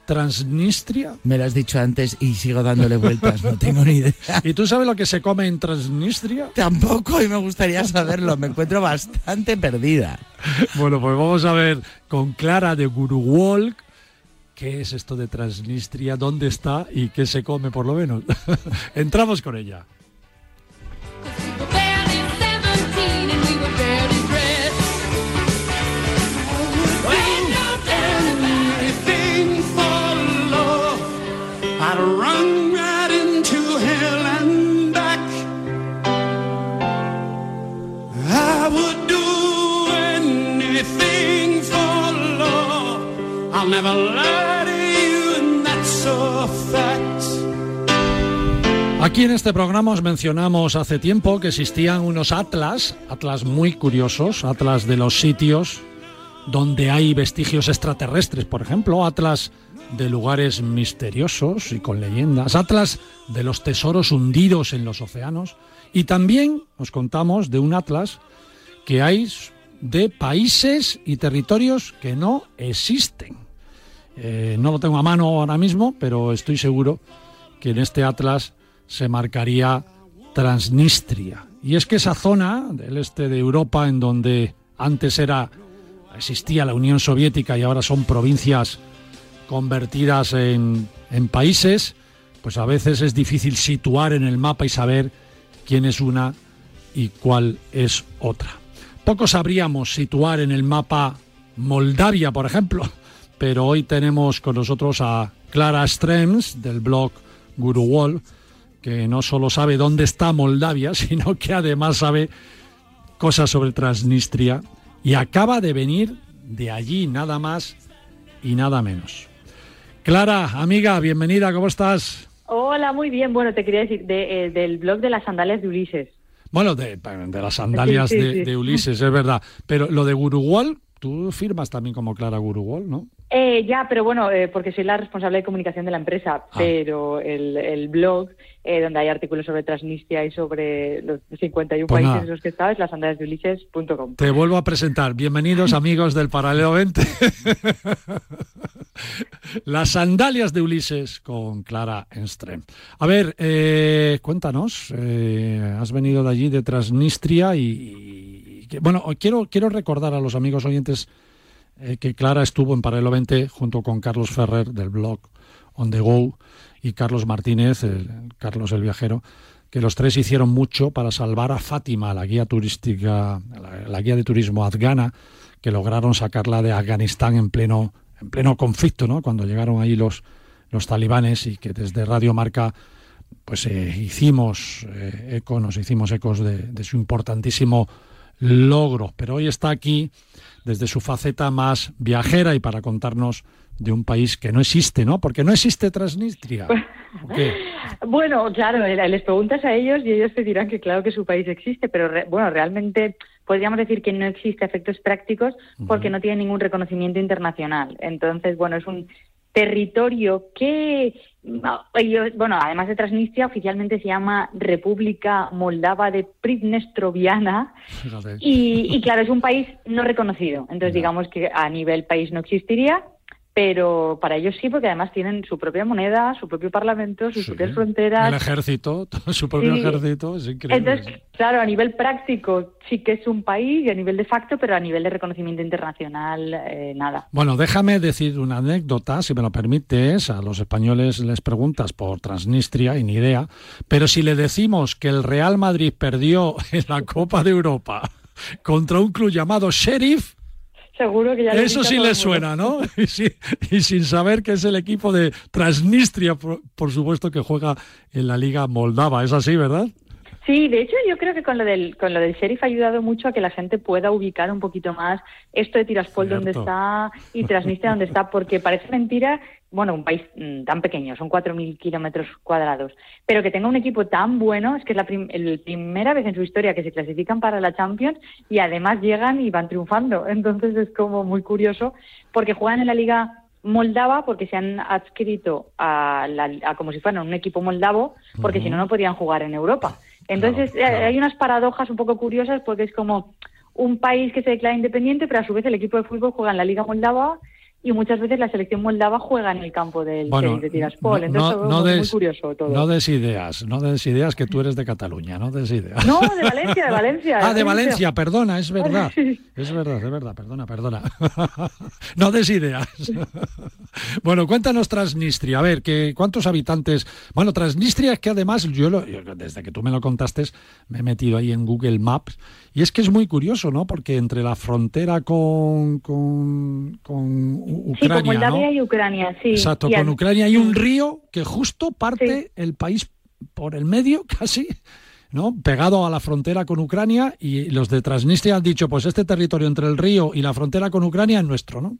Transnistria? Me lo has dicho antes y sigo dándole vueltas, no tengo ni idea. ¿Y tú sabes lo que se come en Transnistria? Tampoco, y me gustaría saberlo, me encuentro bastante perdida. Bueno, pues vamos a ver con Clara de Guruwolk qué es esto de Transnistria, dónde está y qué se come por lo menos. Entramos con ella. Aquí en este programa os mencionamos hace tiempo que existían unos atlas, atlas muy curiosos, atlas de los sitios donde hay vestigios extraterrestres, por ejemplo, atlas de lugares misteriosos y con leyendas, atlas de los tesoros hundidos en los océanos y también os contamos de un atlas que hay de países y territorios que no existen. Eh, no lo tengo a mano ahora mismo, pero estoy seguro que en este atlas se marcaría Transnistria. Y es que esa zona del este de Europa, en donde antes era existía la Unión Soviética y ahora son provincias convertidas en, en países, pues a veces es difícil situar en el mapa y saber quién es una y cuál es otra. Poco sabríamos situar en el mapa Moldavia, por ejemplo, pero hoy tenemos con nosotros a Clara Strems del blog Guru Wall, que no solo sabe dónde está Moldavia, sino que además sabe cosas sobre Transnistria y acaba de venir de allí nada más y nada menos. Clara, amiga, bienvenida, ¿cómo estás? Hola, muy bien. Bueno, te quería decir eh, del blog de las sandalias de Ulises. Bueno, de, las sandalias de, Ulises, es verdad. Pero lo de Wall, tú firmas también como Clara Wall, ¿no? Eh, ya, pero bueno, eh, porque soy la responsable de comunicación de la empresa, ah. pero el, blog, eh, donde hay artículos sobre Transnistria y sobre los 51 pues países en los que está, es lasandaliasdeulises.com. Te vuelvo a presentar. Bienvenidos, amigos del Paralelo 20. Las sandalias de Ulises con Clara Enstrem. A ver, cuéntanos, has venido de allí, de Transnistria, y, y bueno, quiero, quiero recordar a los amigos oyentes eh, que Clara estuvo en Paralelo 20 junto con Carlos Ferrer del blog On The Go y Carlos Martínez, Carlos el viajero, que los tres hicieron mucho para salvar a Fátima, la guía turística, la, guía de turismo afgana, que lograron sacarla de Afganistán en pleno, en pleno conflicto, ¿no? Cuando llegaron ahí los, los talibanes y que desde Radio Marca pues eh, hicimos eh, eco, nos hicimos ecos de, su importantísimo logro. Pero hoy está aquí desde su faceta más viajera y para contarnos de un país que no existe, ¿no? Porque no existe Transnistria. Bueno, claro, les preguntas a ellos y ellos te dirán que claro que su país existe, pero bueno, realmente podríamos decir que no existe efectos prácticos porque no tiene ningún reconocimiento internacional. Entonces, bueno, es un territorio que, bueno, además de Transnistria, oficialmente se llama República Moldava de Pridnestroviana y, y, claro, es un país no reconocido. Entonces, digamos que a nivel país no existiría, pero para ellos sí, porque además tienen su propia moneda, su propio parlamento, sus propias fronteras. El ejército, su propio ejército, es increíble. Entonces, claro, a nivel práctico sí que es un país y a nivel de facto, pero a nivel de reconocimiento internacional, eh, nada. Bueno, déjame decir una anécdota, si me lo permites. A los españoles les preguntas por Transnistria y ni idea, pero si le decimos que el Real Madrid perdió en la Copa de Europa contra un club llamado Sheriff, Seguro que ya Eso sí le suena, ¿no? Y, sin saber que es el equipo de Transnistria, por, supuesto, que juega en la Liga Moldava. Es así, ¿verdad? Sí, de hecho yo creo que con lo del con lo del sheriff ha ayudado mucho a que la gente pueda ubicar un poquito más esto de Tiraspol donde está y Transnistria donde está, porque parece mentira bueno, un país mm, tan pequeño, son 4.000 kilómetros cuadrados, pero que tenga un equipo tan bueno, es que es la primera vez en su historia que se clasifican para la Champions y además llegan y van triunfando. Entonces es como muy curioso porque juegan en la Liga Moldava porque se han adscrito a, la, como si fueran un equipo moldavo porque si no, no podían jugar en Europa. Entonces eh, hay unas paradojas un poco curiosas porque es como un país que se declara independiente, pero a su vez el equipo de fútbol juega en la Liga Moldava y muchas veces la selección moldava juega en el campo del de Tiraspol. Entonces, no, muy curioso todo. No des ideas, no des ideas que tú eres de Cataluña, no des ideas. No, de Valencia, de Valencia. ah, de Valencia, perdona, es verdad. Es verdad, es verdad, perdona, perdona. no des ideas. bueno, cuéntanos Transnistria, a ver, que, ¿cuántos habitantes? Bueno, Transnistria es que además, yo, lo, desde que tú me lo contaste, me he metido ahí en Google Maps y es que es muy curioso, ¿no? Porque entre la frontera con, con, Ucrania. Sí, con Moldavia y Ucrania, sí. Exacto, con Ucrania hay un río que justo parte el país por el medio, casi. ¿no? pegado a la frontera con Ucrania y los de Transnistria han dicho, pues este territorio entre el río y la frontera con Ucrania es nuestro, ¿no?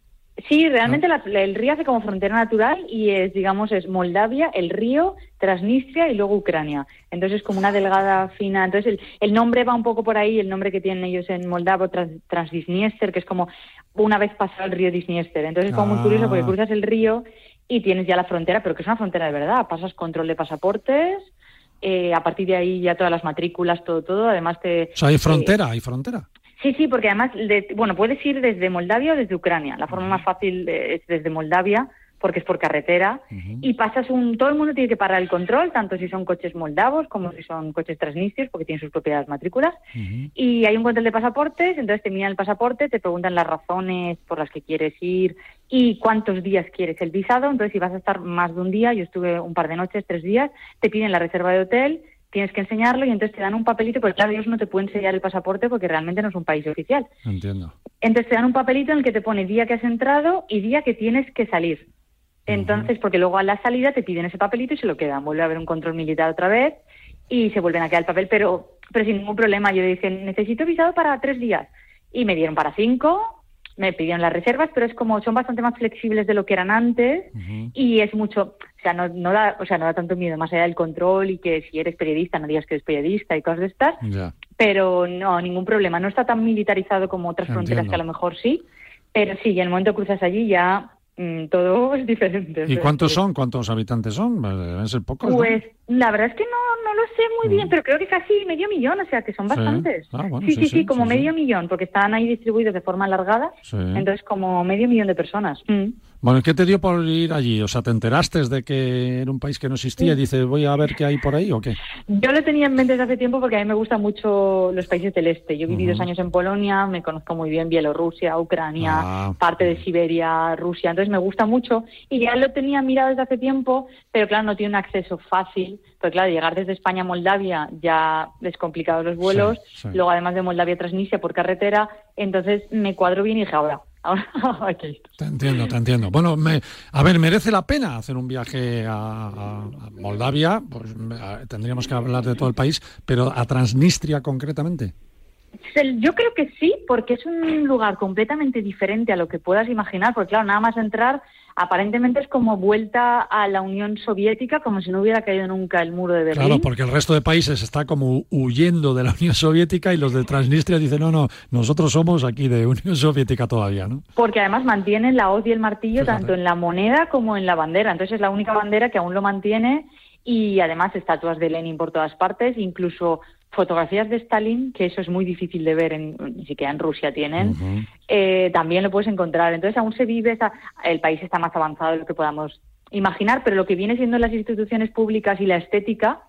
Sí, realmente el río hace como frontera natural y es, digamos, es Moldavia, el río, Transnistria y luego Ucrania. Entonces es como una delgada fina. Entonces el, nombre va un poco por ahí, el nombre que tienen ellos en moldavo, Transdniester, que es como una vez pasado el río Disniester. Entonces es como muy curioso porque ah. cruzas el río y tienes ya la frontera, pero que es una frontera de verdad. Pasas control de pasaportes, eh, a partir de ahí ya todas las matrículas, todo, todo. Además te... O sea, hay frontera, hay frontera. Sí, sí, porque además, bueno, puedes ir desde Moldavia o desde Ucrania. La forma más fácil es desde Moldavia porque es por carretera y pasas un todo el mundo tiene que parar el control tanto si son coches moldavos como si son coches transnistrios porque tienen sus propias matrículas. Y hay un control de pasaportes entonces te miran el pasaporte te preguntan las razones por las que quieres ir y cuántos días quieres el visado. Entonces si vas a estar más de un día yo estuve un par de noches tres días te piden la reserva de hotel tienes que enseñarlo y entonces te dan un papelito, porque claro, ellos no te pueden enseñar el pasaporte porque realmente no es un país oficial. Entiendo. Entonces te dan un papelito en el que te pone día que has entrado y día que tienes que salir. Entonces, porque luego a la salida te piden ese papelito y se lo quedan. Vuelve a haber un control militar otra vez y se vuelven a quedar el papel, pero, pero sin ningún problema. Yo dije, necesito visado para tres días. Y me dieron para cinco, me pidieron las reservas, pero es como son bastante más flexibles de lo que eran antes y es mucho, o sea, no, no da, o sea, no da tanto miedo más allá del control y que si eres periodista no digas que eres periodista y cosas de estas, pero no, ningún problema, no está tan militarizado como otras fronteras que a lo mejor sí, pero sí, en el momento que cruzas allí ya Mm, todo es diferente. ¿Y cuántos son? ¿Cuántos habitantes son? Deben ser pocos. Pues la verdad es que no, no lo sé muy bien, mm. pero creo que casi medio millón, o sea que son bastantes. Ah, sí, sí, sí, como medio millón, porque están ahí distribuidos de forma alargada, entonces como medio millón de personas. Mm. Bueno, ¿qué te dio por ir allí? O sea, ¿te enteraste de que era un país que no existía y dices, voy a ver qué hay por ahí o qué? Yo lo tenía en mente desde hace tiempo porque a mí me gustan mucho los países del este. Yo viví dos años en Polonia, me conozco muy bien Bielorrusia, Ucrania, ah. parte de Siberia, Rusia, entonces me gusta mucho y ya lo tenía mirado desde hace tiempo, pero claro, no tiene un acceso fácil, porque claro, llegar desde España a Moldavia ya es complicado los vuelos, luego además de Moldavia a Transnistria por carretera, entonces me cuadro bien y dije, ahora, Te entiendo, te entiendo. Bueno, me, a ver, ¿merece la pena hacer un viaje a, Moldavia? Pues tendríamos que hablar de todo el país, pero a Transnistria concretamente. Yo creo que sí, porque es un lugar completamente diferente a lo que puedas imaginar, porque claro, nada más entrar aparentemente es como vuelta a la Unión Soviética, como si no hubiera caído nunca el muro de Berlín. Claro, porque el resto de países está como huyendo de la Unión Soviética y los de Transnistria dicen, no, no, nosotros somos aquí de Unión Soviética todavía, ¿no? Porque además mantienen la hoz y el martillo tanto en la moneda como en la bandera. Entonces es la única bandera que aún lo mantiene y además estatuas de Lenin por todas partes, incluso fotografías de Stalin, que eso es muy difícil de ver, en, ni siquiera en Rusia tienen, eh, también lo puedes encontrar. Entonces aún se vive, el país está más avanzado de lo que podamos imaginar, pero lo que viene siendo las instituciones públicas y la estética,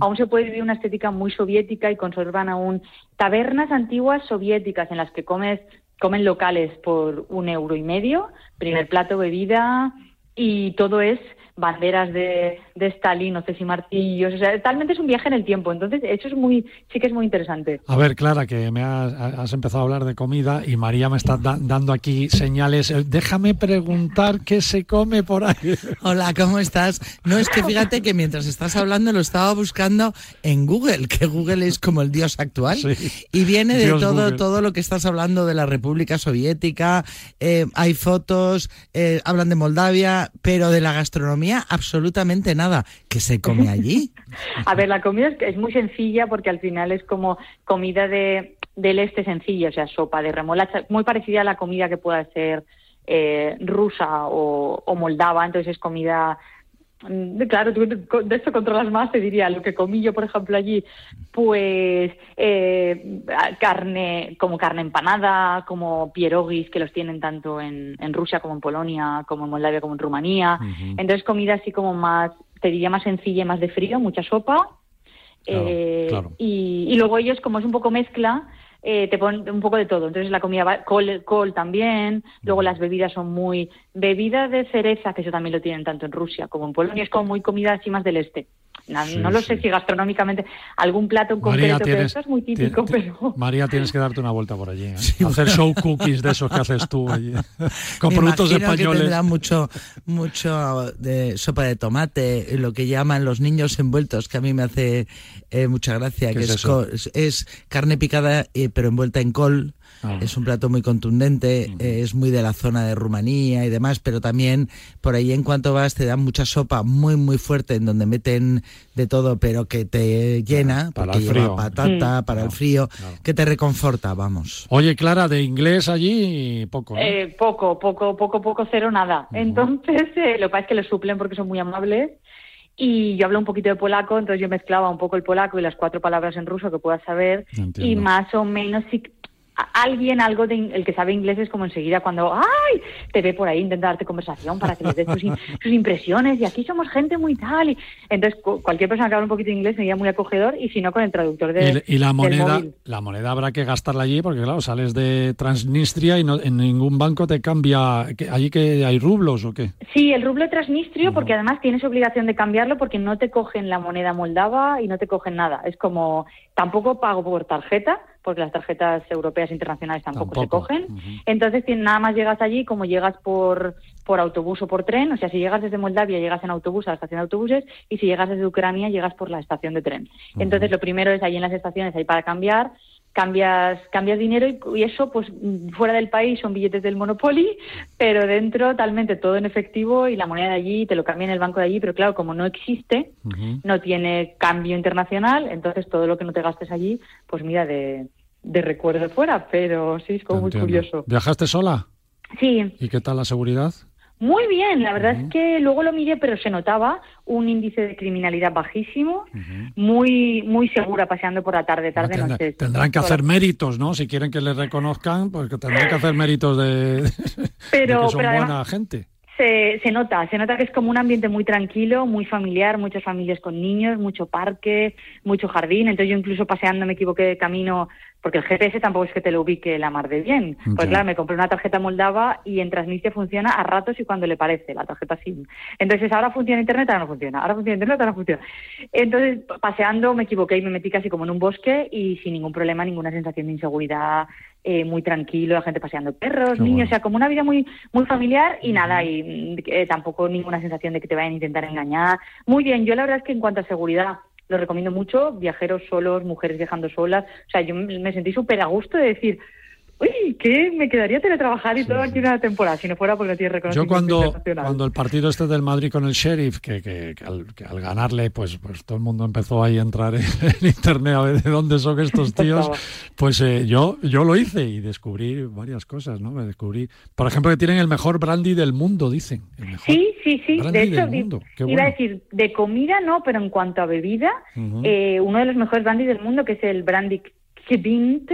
aún se puede vivir una estética muy soviética y conservan aún tabernas antiguas soviéticas en las que comes, comen locales por un euro y medio, primer plato, bebida, y todo es banderas de, de Stalin, hoces y martillos, o sea, talmente es un viaje en el tiempo, entonces eso es muy, sí que es muy interesante. A ver, Clara, que me has, empezado a hablar de comida y María me está dando aquí señales, eh, déjame preguntar qué se come por ahí. Hola, ¿cómo estás? No, es que fíjate que mientras estás hablando lo estaba buscando en Google, que Google es como el dios actual, y viene de todo, todo lo que estás hablando de la República Soviética, eh, hay fotos, eh, hablan de Moldavia, pero de la gastronomía absolutamente nada. ¿Qué se come allí? A ver, la comida es, muy sencilla porque al final es como comida de, del este sencilla, o sea, sopa de remolacha, muy parecida a la comida que pueda ser eh, rusa o, moldava, entonces es comida claro, tú de esto controlas más, te diría, lo que comí yo, por ejemplo, allí, pues eh, carne, como carne empanada, como pierogis, que los tienen tanto en, en, Rusia como en Polonia, como en Moldavia, como en Rumanía. Entonces, comida así como más, te diría más sencilla y más de frío, mucha sopa. Eh, y, y, luego ellos, como es un poco mezcla, eh, te ponen un poco de todo. Entonces la comida, va, col, col también, luego las bebidas son muy... Bebida de cereza, que eso también lo tienen tanto en Rusia como en Polonia, es como muy comida así más del este. No, lo sé si gastronómicamente algún plato en concreto, pero eso es muy típico. pero... María, tienes que darte una vuelta por allí. ¿eh? Hacer show cookies de esos que haces tú allí. Con productos españoles. Que tendrá mucho, mucho de sopa de tomate, lo que llaman los niños envueltos, que a mí me hace eh, mucha gracia, que es, es, carne picada, eh, pero envuelta en col Ah. Es un plato muy contundente, es muy de la zona de Rumanía y demás, pero también por ahí en cuanto vas te dan mucha sopa muy muy fuerte en donde meten de todo, pero que te llena, para porque lleva patata, para el frío, que te reconforta, vamos. Oye, Clara, de inglés allí poco. Eh, poco, poco, poco, poco, cero, nada. Entonces, eh, lo que pasa es que lo suplen porque son muy amables. Y yo hablo un poquito de polaco, entonces yo mezclaba un poco el polaco y las cuatro palabras en ruso que pueda saber. Y más o menos sí, alguien, algo de el que sabe inglés es como enseguida cuando, ¡ay! Te ve por ahí, intenta darte conversación para que le des sus, impresiones y aquí somos gente muy tal. Y, entonces, cualquier persona que habla un poquito de inglés sería muy acogedor y si no, con el traductor de. Y, la moneda, la moneda habrá que gastarla allí porque, claro, sales de Transnistria y no, en ningún banco te cambia. ¿Allí que hay rublos o qué? Sí, el rublo transnistrio, porque además tienes obligación de cambiarlo porque no te cogen la moneda moldava y no te cogen nada. Es como, tampoco pago por tarjeta porque las tarjetas europeas internacionales tampoco, se cogen. Entonces, nada más llegas allí, como llegas por, por autobús o por tren, o sea, si llegas desde Moldavia, llegas en autobús a la estación de autobuses, y si llegas desde Ucrania, llegas por la estación de tren. Entonces, lo primero es ahí en las estaciones, hay para cambiar, cambias, cambias dinero y, eso, pues fuera del país son billetes del Monopoly, pero dentro totalmente todo en efectivo y la moneda de allí te lo cambia en el banco de allí, pero claro, como no existe, no tiene cambio internacional, entonces todo lo que no te gastes allí, pues mira, de, de recuerdo fuera, pero sí, es como muy curioso. ¿Viajaste sola? Sí. ¿Y qué tal la seguridad? Muy bien, la verdad es que luego lo miré, pero se notaba un índice de criminalidad bajísimo, muy muy segura paseando por la tarde, tarde, noche. Tendrán que hacer méritos, ¿no? Si quieren que les reconozcan, pues tendrán que hacer méritos de, pero, que son buena gente. Se, se nota, se nota que es como un ambiente muy tranquilo, muy familiar, muchas familias con niños, mucho parque, mucho jardín. Entonces yo incluso paseando me equivoqué de camino porque el GPS tampoco es que te lo ubique la mar de bien. Pues claro, me compré una tarjeta moldava y en Transnistria funciona a ratos y cuando le parece, la tarjeta SIM. Entonces ahora funciona Internet, ahora no funciona, ahora funciona Internet, ahora no funciona. Entonces paseando me equivoqué y me metí casi como en un bosque y sin ningún problema, ninguna sensación de inseguridad, eh, muy tranquilo, la gente paseando perros, Qué niños, bueno. o sea, como una vida muy muy familiar y nada, y eh, tampoco ninguna sensación de que te vayan a intentar engañar. Muy bien, yo la verdad es que en cuanto a seguridad lo recomiendo mucho, viajeros solos, mujeres viajando solas, o sea, yo me sentí súper a gusto de decir, uy, que me quedaría teletrabajar y todo aquí una temporada, si no fuera porque no tienes Yo reconocimiento cuando, internacional. cuando el partido este del Madrid con el Sheriff, que, que- que al, que al ganarle, pues, pues todo el mundo empezó ahí a entrar en, en internet a ver de dónde son estos tíos, pues eh, yo, yo lo hice y descubrí varias cosas, ¿no? Me descubrí, por ejemplo, que tienen el mejor brandy del mundo, dicen. El mejor Sí, sí, sí. brandy De hecho, di- iba bueno. a decir, de comida no, pero en cuanto a bebida, eh, uno de los mejores brandys del mundo, que es el brandy Kvint,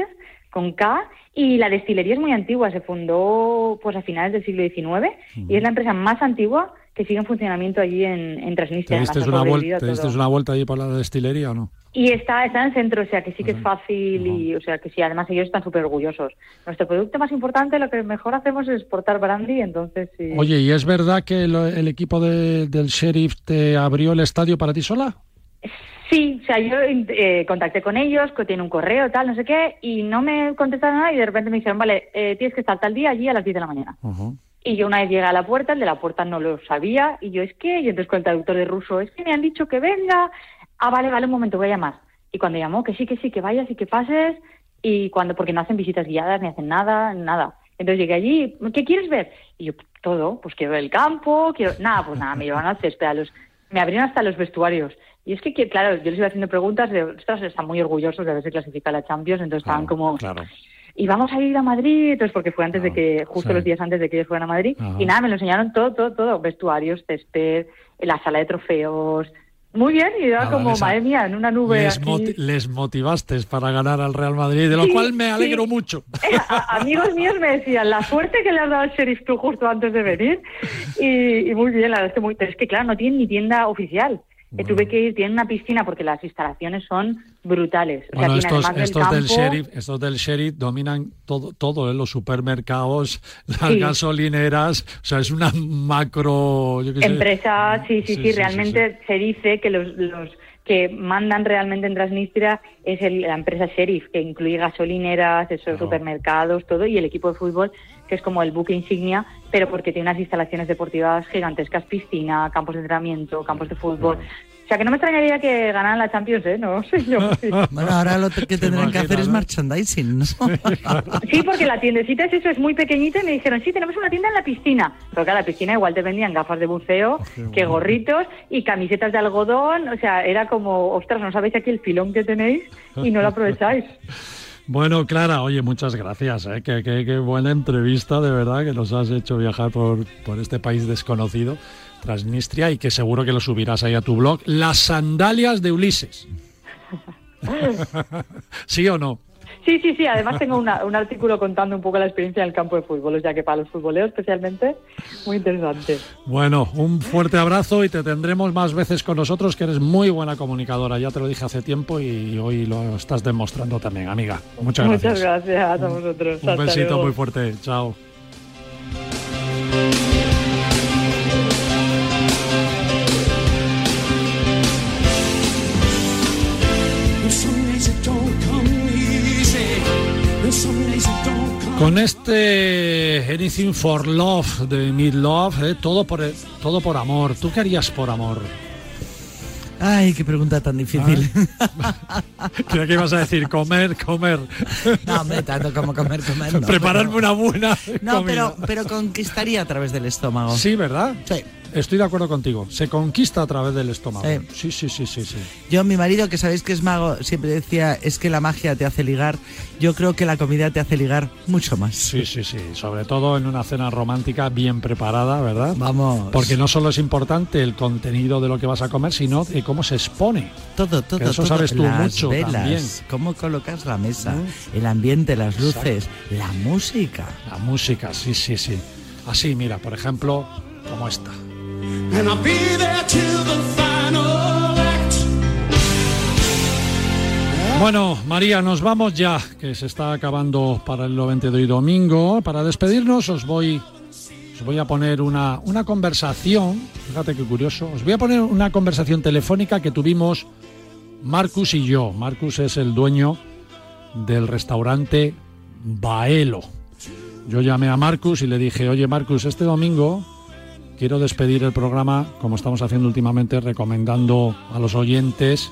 con K, y la destilería es muy antigua, se fundó pues a finales del siglo XIX, y es la empresa más antigua que sigue en funcionamiento allí en, en ¿Te Transnistria. diste, una vuelta, ¿Te diste una vuelta ahí por la destilería o no? Y está, está en el centro, o sea que sí que es fácil y, o sea que sí, además ellos están súper orgullosos. Nuestro producto más importante, lo que mejor hacemos es exportar brandy, entonces sí. Oye, ¿y es verdad que lo- el equipo de- del Sheriff te abrió el estadio para ti sola? Sí, o sea, yo eh, contacté con ellos, que tiene un correo, tal, no sé qué, y no me contestaron nada y de repente me dijeron, vale, eh, tienes que estar tal día allí a las 10 de la mañana. Y yo una vez llegué a la puerta, el de la puerta no lo sabía, y yo, es que, y entonces con el traductor de ruso, es que me han dicho que venga. Ah, vale, vale, un momento, voy a llamar. Y cuando llamó, que sí, que sí, que vayas y que pases, y cuando, porque no hacen visitas guiadas, ni hacen nada, nada. Entonces llegué allí, ¿qué quieres ver? Y yo, todo, pues quiero ver el campo, quiero, nada, pues nada, me llevaron al césped, a los, me abrieron hasta los vestuarios. Y es que, claro, yo les iba haciendo preguntas de, ostras, están muy orgullosos de haberse clasificado a la Champions, entonces estaban como, Claro. y vamos a ir a Madrid, entonces porque fue antes de que, justo sí. los días antes de que ellos fueran a Madrid, y nada, me lo enseñaron todo, todo, todo, vestuarios, césped, la sala de trofeos, muy bien, y era Nada, como, madre mía, en una nube Les, aquí. moti- les motivaste para ganar al Real Madrid, de lo Sí, cual me alegro sí. mucho. A- amigos míos me decían, la suerte que le has dado al sheriff tú justo antes de venir, y, y muy bien, la verdad es que muy, pero es que claro, no tienen ni tienda oficial. Tuve que ir, tienen una piscina porque las instalaciones son brutales. O Bueno, estos, del estos del campo- sheriff, estos del sheriff dominan todo, todo, ¿eh? los supermercados, las Sí. gasolineras, o sea, es una macro, yo qué sé. Empresa, sí, sí, sí, Sí, sí, sí, realmente se dice que los, los que mandan realmente en Transnistria es el- la empresa Sheriff, que incluye gasolineras, esos supermercados, todo, y el equipo de fútbol, que es como el buque insignia, pero porque tiene unas instalaciones deportivas gigantescas, piscina, campos de entrenamiento, campos de fútbol. O sea, que no me extrañaría que ganaran la Champions, ¿eh? No sé yo. Bueno, ahora lo que tendrán que hacer es merchandising, ¿no? Sí, porque la tiendecita es eso, es muy pequeñita y me dijeron, sí, tenemos una tienda en la piscina. Pero claro, la piscina igual te vendían gafas de buceo, que gorritos y camisetas de algodón. O sea, era como, ostras, no sabéis aquí el filón que tenéis y no lo aprovecháis. Bueno, Clara, oye, muchas gracias. ¿eh? Qué, qué- qué buena entrevista, de verdad, que nos has hecho viajar por, por este país desconocido, Transnistria, y que seguro que lo subirás ahí a tu blog. Las sandalias de Ulises. ¿Sí o no? Sí, sí, sí. Además tengo una- un artículo contando un poco la experiencia en el campo de fútbol. O sea que para los futboleros especialmente, muy interesante. Bueno, un fuerte abrazo y te tendremos más veces con nosotros, que eres muy buena comunicadora. Ya te lo dije hace tiempo y hoy lo estás demostrando también, amiga. Muchas gracias. Muchas gracias a vosotros. Un besito luego. muy fuerte. Chao. Con este Anything for Love de Mid Love, eh, todo por todo por amor. ¿Tú qué harías por amor? Ay, qué pregunta tan difícil. Creo que ibas a decir comer, comer. No, hombre, tanto como comer, comer. No, Prepararme una buena. No, comida. pero, pero conquistaría a través del estómago. Sí, ¿verdad? Sí. Estoy de acuerdo contigo. Se conquista a través del estómago. Sí. Sí, sí, sí, sí, sí. Yo, mi marido, que sabéis que es mago, siempre decía, es que la magia te hace ligar. Yo creo que la comida te hace ligar mucho más. Sí, sí, sí. Sobre todo en una cena romántica bien preparada, ¿verdad? Vamos. Porque no solo es importante el contenido de lo que vas a comer, sino de cómo se expone. Todo, todo, Que eso todo. sabes tú las mucho velas, también. cómo colocas la mesa, el ambiente, las luces, la música. La música, sí, sí, sí. Así, mira, por ejemplo, como esta. Bueno, María, nos vamos ya, que se está acabando para el 20 de domingo. Para despedirnos os voy, os voy a poner una, una conversación, fíjate qué curioso, os voy a poner una conversación telefónica que tuvimos Marcus y yo. Marcus es el dueño del restaurante Baelo. Yo llamé a Marcus y le dije, oye Marcus, este domingo quiero despedir el programa, como estamos haciendo últimamente, recomendando a los oyentes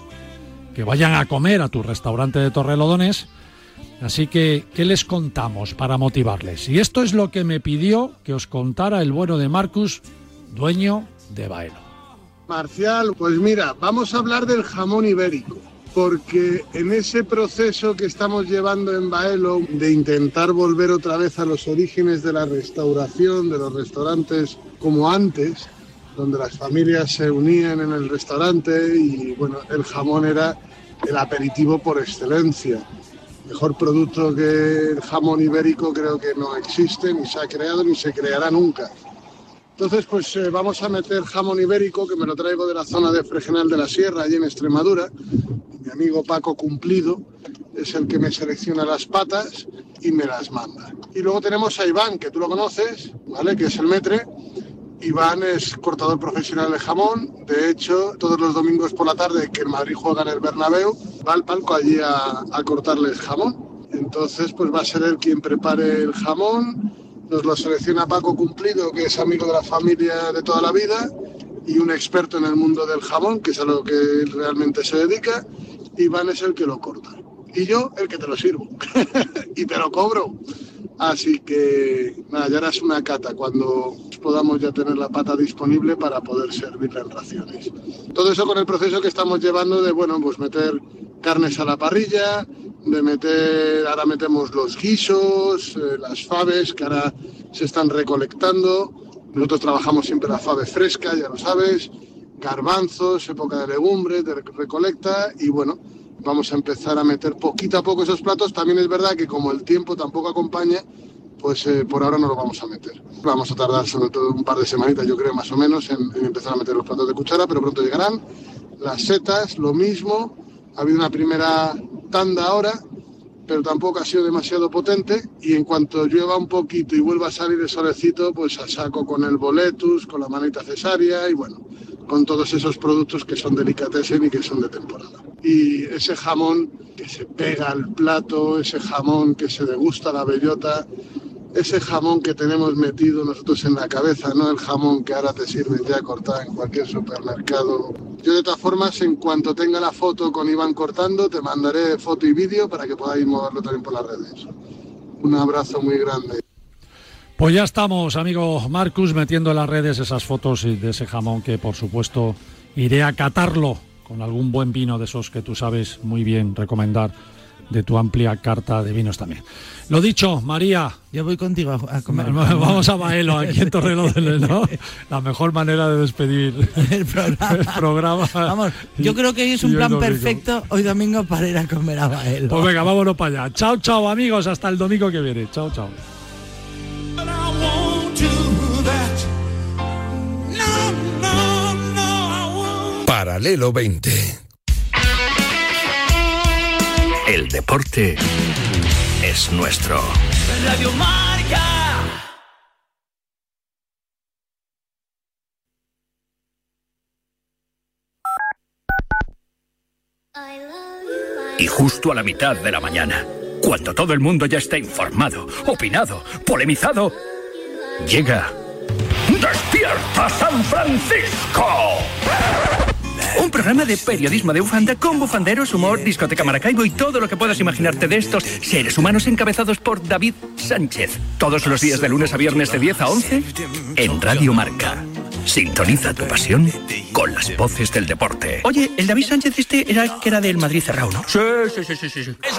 que vayan a comer a tu restaurante de Torrelodones. Así que, ¿qué les contamos para motivarles? Y esto es lo que me pidió que os contara el bueno de Marcus, dueño de Baelo. Marcial, pues mira, vamos a hablar del jamón ibérico, porque en ese proceso que estamos llevando en Baelo de intentar volver otra vez a los orígenes de la restauración, de los restaurantes como antes, donde las familias se unían en el restaurante y bueno, el jamón era el aperitivo por excelencia. Mejor producto que el jamón ibérico creo que no existe, ni se ha creado, ni se creará nunca. Entonces, pues eh, vamos a meter jamón ibérico, que me lo traigo de la zona de Fregenal de la Sierra, allí en Extremadura. Mi amigo Paco Cumplido es el que me selecciona las patas y me las manda. Y luego tenemos a Iván, que tú lo conoces, ¿vale? Que es el metre, Iván es cortador profesional de jamón. De hecho, todos los domingos por la tarde que el Madrid juega en el Bernabéu, va al palco allí a, a cortarles jamón. Entonces, pues va a ser él quien prepare el jamón. Nos lo selecciona Paco Cumplido, que es amigo de la familia de toda la vida y un experto en el mundo del jamón, que es a lo que realmente se dedica. Iván es el que lo corta. Y yo el que te lo sirvo. y te lo cobro. Así que nada, ya harás una cata cuando podamos ya tener la pata disponible para poder servirla en raciones. Todo eso con el proceso que estamos llevando de, bueno, pues meter carnes a la parrilla, de meter, ahora metemos los guisos, eh, las faves que ahora se están recolectando. Nosotros trabajamos siempre la fave fresca, ya lo sabes, garbanzos, época de legumbres, de recolecta y bueno, vamos a empezar a meter poquito a poco esos platos. También es verdad que como el tiempo tampoco acompaña, pues eh, por ahora no lo vamos a meter. Vamos a tardar sobre todo un par de semanitas, yo creo, más o menos, en, empezar a meter los platos de cuchara, pero pronto llegarán. Las setas, lo mismo. Ha habido una primera tanda ahora, pero tampoco ha sido demasiado potente. Y en cuanto llueva un poquito y vuelva a salir el solecito, pues a saco con el boletus, con la manita cesárea y bueno, con todos esos productos que son delicatessen y que son de temporada. Y ese jamón que se pega al plato, ese jamón que se degusta la bellota, ese jamón que tenemos metido nosotros en la cabeza, no el jamón que ahora te sirven ya cortado en cualquier supermercado. Yo de todas formas, en cuanto tenga la foto con Iván cortando, te mandaré foto y vídeo para que podáis moverlo también por las redes. Un abrazo muy grande. Pues ya estamos, amigo Marcus, metiendo en las redes esas fotos de ese jamón que por supuesto iré a catarlo con algún buen vino de esos que tú sabes muy bien recomendar de tu amplia carta de vinos también. Lo dicho, María. Yo voy contigo a, comer. Vamos a Baelo, aquí en Torrelodones, ¿no? La mejor manera de despedir el programa. El programa vamos, yo creo que hoy es un plan perfecto hoy domingo para ir a comer a Baelo. Pues venga, vámonos para allá. Chao, chao, amigos. Hasta el domingo que viene. Chao, chao. Paralelo 20. El deporte es nuestro. Radio Marca. Y justo a la mitad de la mañana, cuando todo el mundo ya está informado, opinado, polemizado, llega Despierta San Francisco. Un programa de periodismo de bufanda con bufanderos, humor, discoteca Maracaibo y todo lo que puedas imaginarte de estos seres humanos encabezados por David Sánchez. Todos los días de lunes a viernes de 10 a 11 en Radio Marca. Sintoniza tu pasión con las voces del deporte. Oye, el David Sánchez este era que era del Madrid cerrado, ¿no? Sí, sí, sí, sí, sí. Es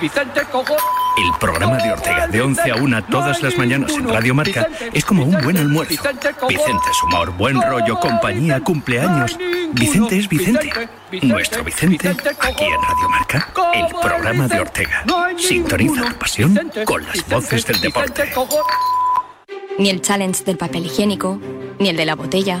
Vicente Cogo. El programa de Ortega de 11 a 1 todas las mañanas en Radio Marca es como un buen almuerzo. Vicente es humor, buen rollo, compañía, cumpleaños. Vicente es Vicente. Nuestro Vicente, aquí en Radio Marca, el programa de Ortega. Sintoniza tu pasión con las voces del deporte. Ni el challenge del papel higiénico, ni el de la botella.